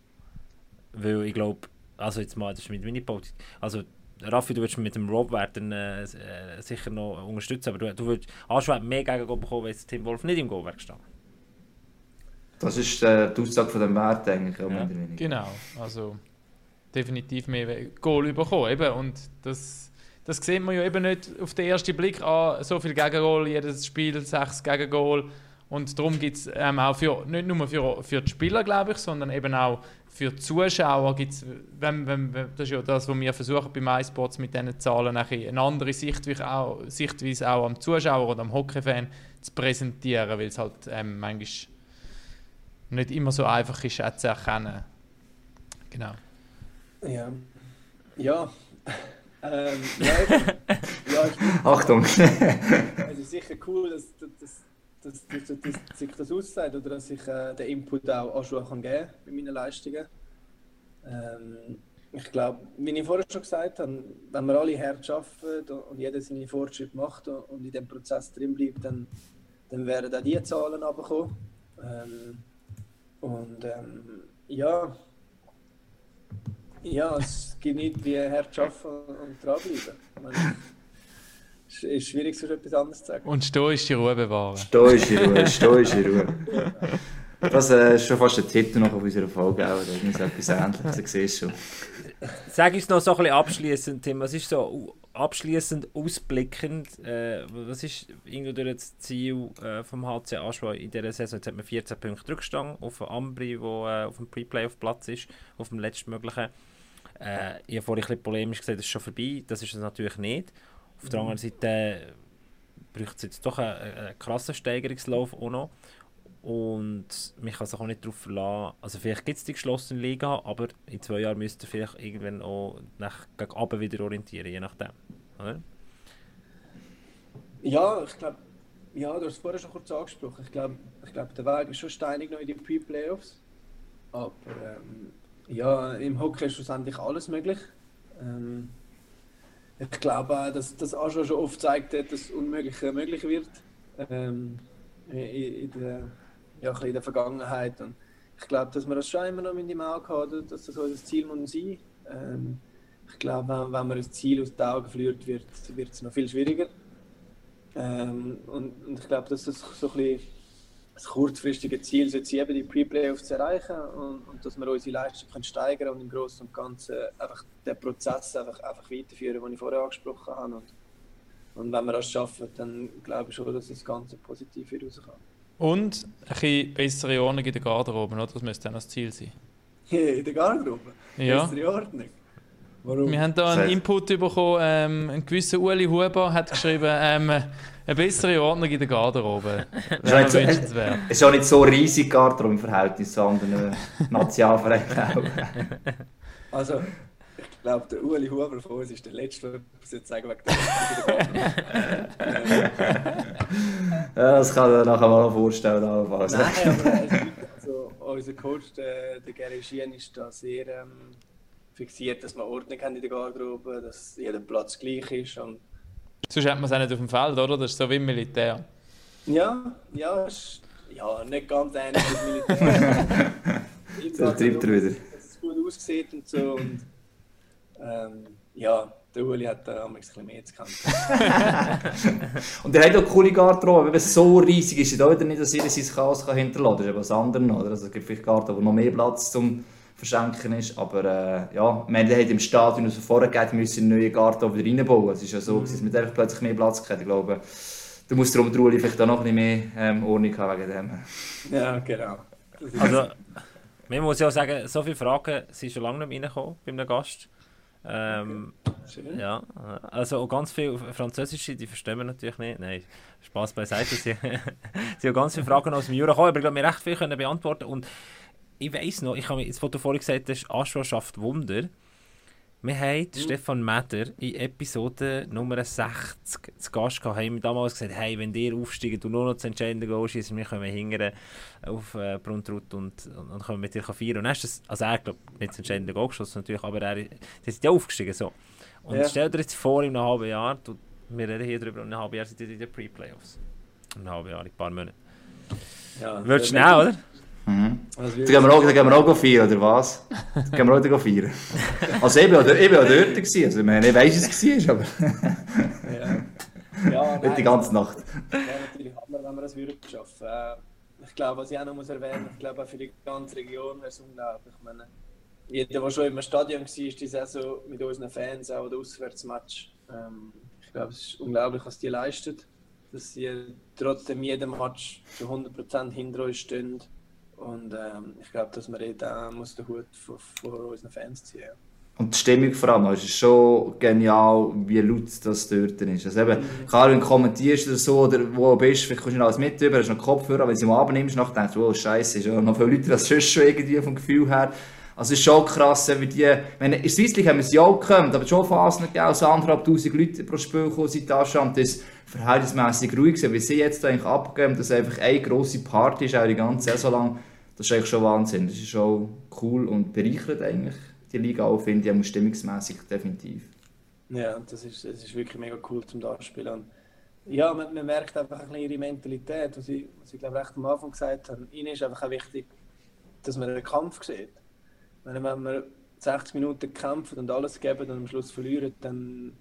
Weil ich glaube, also jetzt mal, das ist mit meiner Politik, also Raffi, du würdest mit dem Rob werden äh, äh, sicher noch unterstützen, aber du, du würdest Aschwab mehr gegen bekommen, wenn Tim Wolf nicht im Goal wäre gestanden. Das ist äh, die Aussage von dem Wert eigentlich. Ja. Ja. Genau, also definitiv mehr Goal bekommen. Eben. Und das, das sieht man ja eben nicht auf den ersten Blick an. So viel Gegengol, jedes Spiel sechs Gegengol. Und darum gibt es ähm, auch für, nicht nur für, für die Spieler, glaube ich, sondern eben auch für die Zuschauer gibt es, wenn, wenn, wenn, das ist ja das, was wir versuchen bei MySports mit diesen Zahlen, eine andere Sichtweise auch, Sichtweise auch am Zuschauer oder am Hockey-Fan zu präsentieren, weil es halt ähm, manchmal nicht immer so einfach ist, auch zu erkennen. Genau. Ja. Ja. ähm, ja, ich, ja, ich, Achtung! es ist sicher cool, dass, dass, dass, dass, dass, dass sich das aussagt oder dass ich äh, den Input auch Anschluss kann geben bei meinen Leistungen. Ähm, ich glaube, wie ich vorher schon gesagt habe, wenn wir alle hart arbeiten und jeder seine Fortschritte macht und in dem Prozess drin bleibt, dann, dann werden auch die Zahlen runterkommen. Ähm, und ähm, ja, ja, es gibt nicht wie hart arbeiten und dranbleiben. Ist schwierig, so etwas anderes zu sagen. Und stoische Ruhe bewahren. Stoische Ruhe, stoische Ruhe. Das äh, ist schon fast der Titel noch auf unserer Folge. Auch. Das ist etwas Ähnliches, du siehst schon. Sag uns noch so ein bisschen abschließend, Tim. Was ist so abschließend ausblickend? Äh, was ist irgendwie das Ziel äh, vom HC Aschwa in dieser Saison? Jetzt hat man 14 Punkte Rückstand auf Ambri, wo äh, auf dem Pre-Playoff-Platz ist, auf dem letztmöglichen. Äh, ich habe vorhin ein bisschen polemisch gesagt, das ist schon vorbei. Das ist es natürlich nicht. Auf der anderen Seite äh, braucht es jetzt doch einen, einen krassen Steigerungslauf auch noch. Und mich kann sich auch nicht darauf verlassen. Also vielleicht gibt es die geschlossene Liga, aber in zwei Jahren müsst ihr vielleicht irgendwann auch nach, oben wieder orientieren, je nachdem. Oder? Ja, ich glaube, ja, du hast es vorher schon kurz angesprochen. Ich glaube, ich glaub, der Weg ist schon steinig noch in die Pre-Playoffs. Aber ähm, ja, im Hockey ist schlussendlich alles möglich. Ähm, ich glaube dass das auch schon oft zeigt, dass das Unmögliche möglich wird. Ähm, in, in, der, ja, ein in der Vergangenheit. Und ich glaube, dass wir das schon immer noch mit im Auge haben, dass das unser Ziel muss sein ähm, Ich glaube, wenn, man das Ziel aus den Augen verliert, wird wird es noch viel schwieriger. Ähm, und, und ich glaube, dass das so ein bisschen das kurzfristige Ziel ist, eben die Pre-Playoffs zu erreichen und, und dass wir unsere Leistung können steigern und im Großen und Ganzen einfach den Prozess einfach, einfach weiterführen, den ich vorher angesprochen habe. Und, und wenn wir das schaffen, dann glaube ich schon, dass das Ganze positiv wird rauskommen. Und ein bisschen bessere Ordnung in der Garderobe, oder? Das müsste dann das Ziel sein. In der Garderobe? Ja. Bessere Ordnung? Warum? Wir haben da einen Input bekommen. Ähm, ein gewisser Uli Huber hat geschrieben, ähm, eine bessere Ordnung in der Garderobe. Nicht so- wünschenswert. Es ist auch nicht so riesig Garderobe im Verhältnis zu anderen Nationalvereinen. auch. Also, ich glaube, der Ueli Huber von uns ist der Letzte, der etwas jetzt sagen wegen der ja, das kann ich mir nachher mal vorstellen. Nein, aber es gibt- also, unser Coach, der, der Gary Schien, ist da sehr ähm, fixiert, dass wir Ordnung haben in der Garderobe, dass jeder Platz gleich ist. Und Sonst hat man es auch nicht auf dem Feld, oder? Das ist so wie im Militär. ja, ja, ist, ja, nicht ganz ähnlich wie Militär. Jetzt Da treibt er wieder. Dass es gut aussieht und so. Und, ähm, ja, der Uli hat da ein bisschen mehr zu kämpfen. Und er hat auch coole Garderobe. Wenn es so riesig ist, auch wieder nicht, dass jeder sein Chaos kann hinterlassen kann. Das ist eben das andere noch. Oder? Also, es gibt vielleicht Garderobe, wo noch mehr Platz zum Verschenken ist. Aber äh, ja, wir haben im Stadion, also vorher gegeben, wir müssen eine neue Garderobe wieder reinbauen. Es ist ja so, dass wir einfach plötzlich mehr Platz hatten. Ich glaube, du musst darum, der Uli, vielleicht auch noch ein bisschen mehr ähm, Ordnung haben wegen dem. Ja, genau. Also, man muss ja auch sagen, so viele Fragen sind schon lange nicht mehr reingekommen bei einem Gast. Ähm, Schön. ja, also auch ganz viele Französische, die verstehen wir natürlich nicht. Nein, Spaß beiseite. Sie, sie haben ganz viele Fragen aus dem Jura gekommen, aber ich glaube, wir recht viel können beantworten. Und ich weiss noch, ich habe mir das Foto vorhin gesagt, das ist Aschwa schafft Wunder. Wir haben Stefan Meder in Episode Nummer 60 zu Gast gehabt, haben wir damals gesagt, hey, wenn ihr aufsteigt und nur noch das entscheidende Goal schießt, wir kommen hingern auf äh, Bruntrut und, und, und können mit dir feiern. Und dann ist das, also er glaube nicht das entscheidende Goal geschossen natürlich, aber er die sind ja aufgestiegen so. Und Ja. stell dir jetzt vor, in einem halben Jahr, du, wir reden hier drüber, in einem halben Jahr sind ihr in den Pre-Playoffs. In einem halben Jahr, in ein paar Monaten. Ja, Wird schnell, oder? Mhm. Also, Da gehen wir auch, da gehen wir auch feiern, oder was? Da gehen wir auch feiern. Also ich bin auch, ich bin auch dort gewesen, also ich meine, ich weiss, es war, aber ja. ja, nicht die ganze Nacht. wäre natürlich Hammer, wenn wir das würden schaffen. Äh, ich glaube, was ich auch noch muss erwähnen, ich glaube auch für die ganze Region wäre es unglaublich. Ich meine, jeder, der schon im Stadion war, die Saison mit unseren Fans, auch der Auswärtsmatch, ähm, ich glaube, es ist unglaublich, was die leisten. Dass sie trotzdem jedem Match zu 100% hinter uns stehen. Und ähm, ich glaube, dass man da muss den Hut vor, vor unseren Fans ziehen. Und die Stimmung vor allem, also es ist schon genial, wie laut das dort ist. Also eben, klar, wenn du kommentierst oder so, oder wo du bist, vielleicht kommst du nicht alles mit über, hast noch Kopfhörer, wenn du sie mal abnimmst, nachher denkst du, oh scheiße, ist ja noch viele Leute, das sonst schon irgendwie vom Gefühl her. Also es ist schon krass, wie die, wenn, in der Swiss League haben wir es ja auch gekommen, aber schon Phasen gegeben, also anderthalb tausend Leute pro Spiel kommen seit Taschen und das verhältnismäßig ruhig gewesen, wie sie jetzt eigentlich abgeben, dass einfach eine grosse Party ist, auch die ganze Saison lang, das ist eigentlich schon Wahnsinn. Das ist schon cool und bereichert eigentlich die Liga auch, finde ich, auch stimmungsmäßig definitiv. Ja, das ist, das ist wirklich mega cool zum Darspielen. Ja, man, man merkt einfach ein bisschen ihre Mentalität, was ich, was ich glaube recht am Anfang gesagt habe. Ihnen ist einfach auch wichtig, dass man einen Kampf sieht. Wenn, wir 60 Minuten kämpfen und alles geben und am Schluss verlieren, dann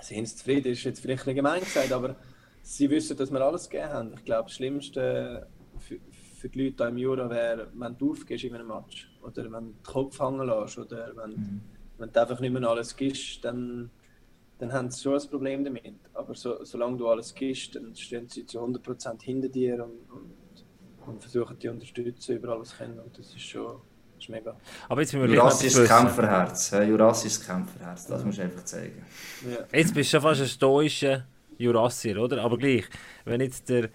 sind sie zufrieden. ist jetzt vielleicht ein bisschen gemein gesagt, aber sie wissen, dass wir alles gegeben haben. Ich glaube, das Schlimmste für, für die Leute hier im Jura wäre, wenn du aufgehst in einem Match oder wenn du den Kopf hängen lässt oder wenn, wenn du einfach nicht mehr alles gibst, dann, dann haben sie schon ein Problem damit. Aber so, solange du alles gibst, dann stehen sie zu 100% hinter dir und, und, und versuchen dich zu unterstützen, über alles können. Und das ist schon das ist mega. Aber jetzt müssen wir Jurassisches. Kämpferherz? Jurassisches Kämpferherz, das musst du einfach zeigen. Ja. Jetzt bist du schon fast ein stoischer Jurassier, oder? Aber gleich, wenn jetzt der,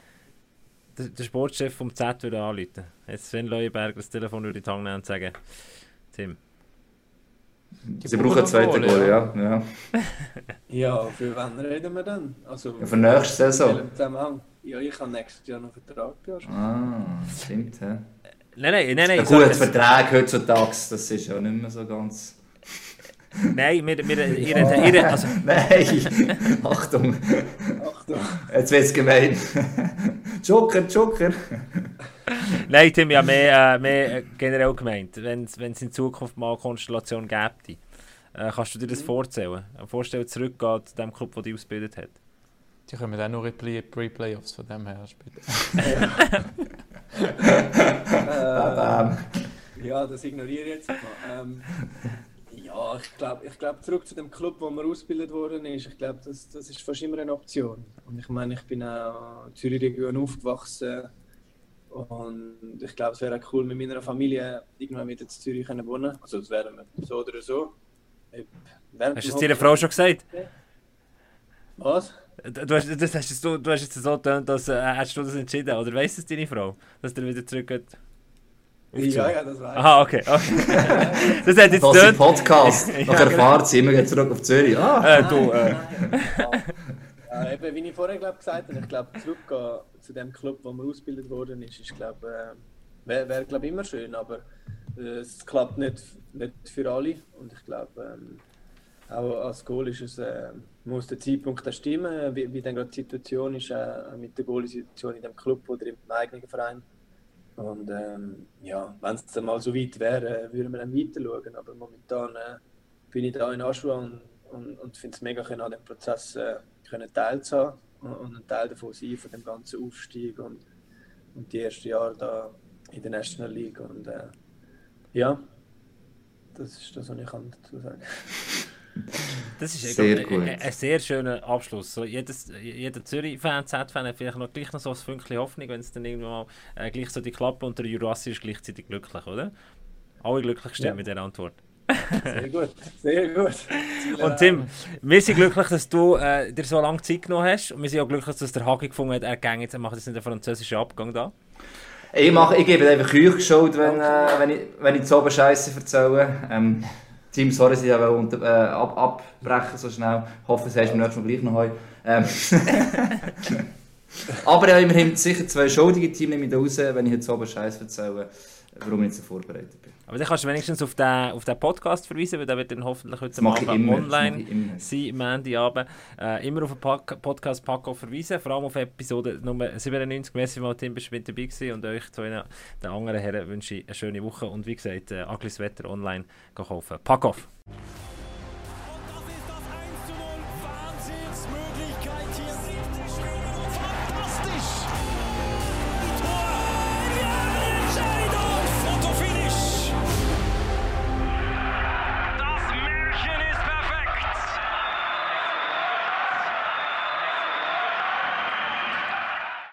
der, der Sportchef vom Z würde anrufen, jetzt Sven Leuenberger das Telefon würde in die Hand nehmen und sagen, Tim, Sie brauchen einen zweiten Goal, ja. ja. ja, für wann reden wir dann? Also, Ja, Für nächste Saison. Ja, ich habe nächstes Jahr noch Vertrag. Ja. Ah, stimmt, hä? Nein, nein, nein, nein, gut, es- Verträge heutzutage, das ist ja nicht mehr so ganz... nein, wir, wir, ihre, ihre, also, Nein! Achtung, Achtung. jetzt wird's gemein. Joker, Joker! nein, Tim, ja mehr, äh, mehr äh, generell gemeint, wenn es in Zukunft mal eine Konstellation gäbe, äh, kannst du dir das vorstellen? Vorstellen, zurückgehen zu dem Club, der dich ausgebildet hat? Die kommen auch nur in Pre-Playoffs von dem her später. Bam. Ja, das ignoriere ich jetzt mal. Ähm, ja, ich glaube, ich glaub, zurück zu dem Club, wo man ausgebildet worden ist, ich glaube, das, das ist fast immer eine Option. Und ich meine, ich bin auch in Zürich Region aufgewachsen und ich glaube, es wäre auch cool, mit meiner Familie irgendwann wieder in Zürich können wohnen. Also das wäre wir so oder so. Hast du es deiner Frau schon gesagt? Was? Du hast, das hast jetzt, du, du hast jetzt so getan, dass äh, hast du das entschieden, oder weiss es deine Frau, dass der wieder zurückgeht? Ja, ja, das weiß ich. Aha, okay. okay. das hat jetzt Das ist. Podcast. Ja, Nachher fahrt sie immer wieder zurück auf Zürich. Ah, Äh, du, äh, Ja, eben, wie ich vorher glaub, gesagt habe, ich glaube, zurückgehen zu dem Club, wo man ausgebildet worden ist, ist glaub, äh, wäre wär, glaub, immer schön, aber äh, es klappt nicht, nicht für alle. Und ich glaube, ähm, auch als Goal ist es, äh, muss der Zeitpunkt auch stimmen, wie, wie dann gerade die Situation ist, äh, mit der Goal-Situation in dem Club oder im eigenen Verein. Und ähm, ja, wenn es dann mal so weit wäre, äh, würden wir dann weiter schauen. Aber momentan äh, bin ich da in Aschua und, und, und finde es mega, können an dem Prozess äh, teilzuhaben und, und ein Teil davon sein, von dem ganzen Aufstieg und, und die ersten Jahre da in der National League. Und äh, ja, das ist das, was ich kann dazu sagen das ist Sehr ein, gut. ein, ein sehr schöner Abschluss. So, jedes, jeder Zürich-Fan, Z-Fan hat vielleicht noch gleich noch so ein Fünkchen Hoffnung, wenn es dann irgendwann mal äh, gleich so die Klappe und der Jurassier ist gleichzeitig glücklich, oder? Alle glücklich stimmen Ja. mit dieser Antwort. Sehr gut, sehr gut. Und Tim, wir sind glücklich, dass du äh, dir so lange Zeit genommen hast. Und wir sind auch glücklich, dass der Hagi gefunden hat, er geht jetzt, er macht jetzt nicht einen französischen Abgang da. Ich, mache, ich gebe einfach euch Schuld, wenn, äh, wenn, ich, wenn ich so Scheiße erzähle. Ähm, Team, sorry, sie haben unter, äh, ab, abbrechen so schnell. Ich hoffe, es hast du beim nächsten Mal gleich noch heu. Ähm, Aber ja, immerhin sicher zwei schuldige Teams nehme ich da raus, wenn ich jetzt oben Scheiß erzähle, warum ich nicht so vorbereitet bin. Aber dann kannst du wenigstens auf den, auf den Podcast verweisen, weil der wird dann hoffentlich heute Abend immer. online sein, am Ende Abend. Äh, immer auf den Pack Podcast Paco verweisen, vor allem auf Episode Nummer 97. Merci mal, Tim, bist du mit dabei gewesen und euch zu den den anderen Herren wünsche ich eine schöne Woche und wie gesagt, äh, Aglis Wetter online kaufen. Pack off!